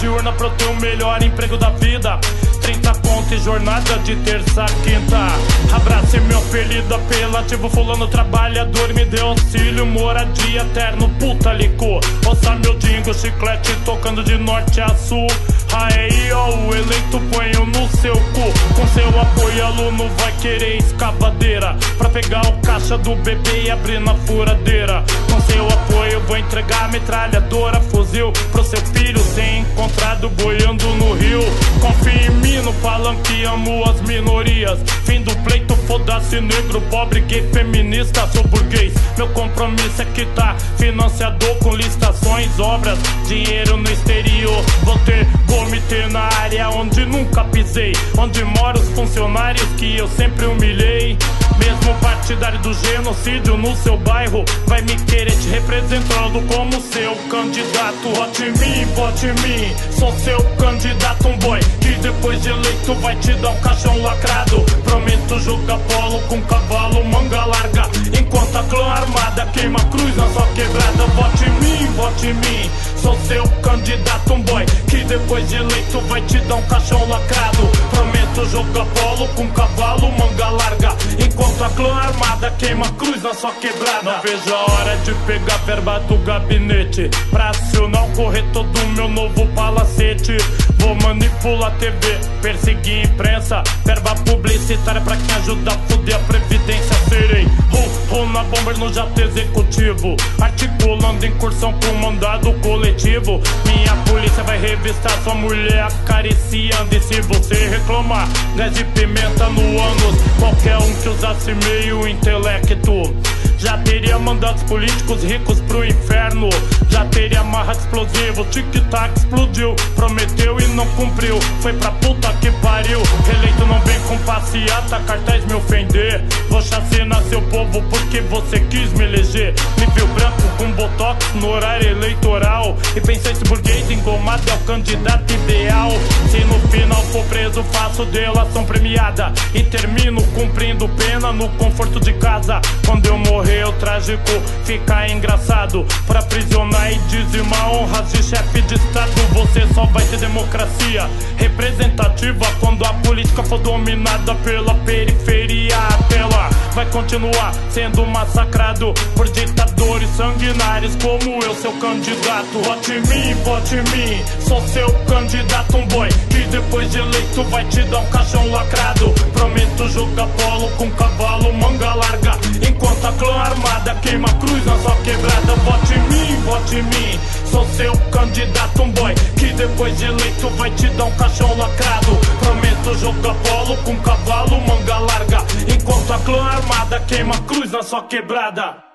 boca de urna pra eu ter o melhor emprego da vida. 30 conto e jornada de terça a quinta. Abrace meu apelido apelativo, fulano trabalhador, me deu auxílio, moradia eterno, puta licor. Ouça meu dingo, chiclete tocando de norte a sul. Aí, ó, o eleito ponho no seu cu. Com seu apoio, aluno vai querer escavadeira. Pra pegar o caixa do bebê e abrir na furadeira. Com seu apoio, vou entregar metralhadora, fuzil pro seu filho ser encontrado boiando no rio. Confie em mim, no palanque amo as minorias. Fim do pleito, foda-se negro, pobre, gay, feminista, sou burguês. Meu compromisso é quitar financiador com licitações, obras, dinheiro no exterior. Vou ter comitê na área onde nunca pisei. Onde moram os funcionários que eu sempre humilhei. Mesmo partidário do genocídio no seu bairro, vai me querer te representando como seu candidato. Vote em mim, vote em mim, sou seu candidato, um boy que depois de eleito vai te dar um caixão lacrado. Prometo jogar polo com cavalo, manga larga, enquanto a clã armada queima cruz na sua quebrada. Vote em mim, vote em mim, sou seu candidato, um boy que depois de eleito vai te dar um caixão lacrado. Prometo jogar polo com cavalo, manga larga, enquanto a clã armada queima cruz na sua quebrada. Não vejo a hora de pegar verba do gabinete pra acionar o corretor do meu novo palacete. Vou manipular TV, perseguir imprensa, verba publicitária pra quem ajuda a fuder a previdência. Serei ru, ru na bomber no jato executivo, articulando incursão com mandado coletivo. Minha polícia vai revistar sua mulher acariciando. E se você reclamar, gás de pimenta no ânus, qualquer um que usasse meio intelecto. Já teria mandados políticos ricos pro inferno. Já teria marra de explosivo. Tic-tac explodiu. Prometeu e não cumpriu. Foi pra puta que pariu. Eleito não vem com passeata, cartaz me ofender. Vou chacinar seu povo porque você quis me eleger. Me viu branco com botox no horário eleitoral. E pensei se burguês engomado é o candidato ideal. Se no final for preso, faço delação premiada. E termino cumprindo pena no conforto de casa. Quando eu morrer, o trágico fica engraçado. Pra aprisionar e dizimar honras de chefe de estado, você só vai ter democracia representativa quando a política for dominada pela periferia. A tela vai continuar sendo massacrado por ditadores sanguinários como eu, seu candidato. Vote em mim, vote em mim, sou seu candidato, um boy que depois de eleito vai te dar um caixão lacrado. Prometo jogar polo com cavalo, manga larga, enquanto a clã armada queima cruz na sua quebrada. Vote em mim, vote em mim, sou seu candidato, um boy que depois de eleito vai te dar um caixão lacrado. Prometo jogar polo com cavalo, manga larga, enquanto a clã armada queima cruz na sua quebrada.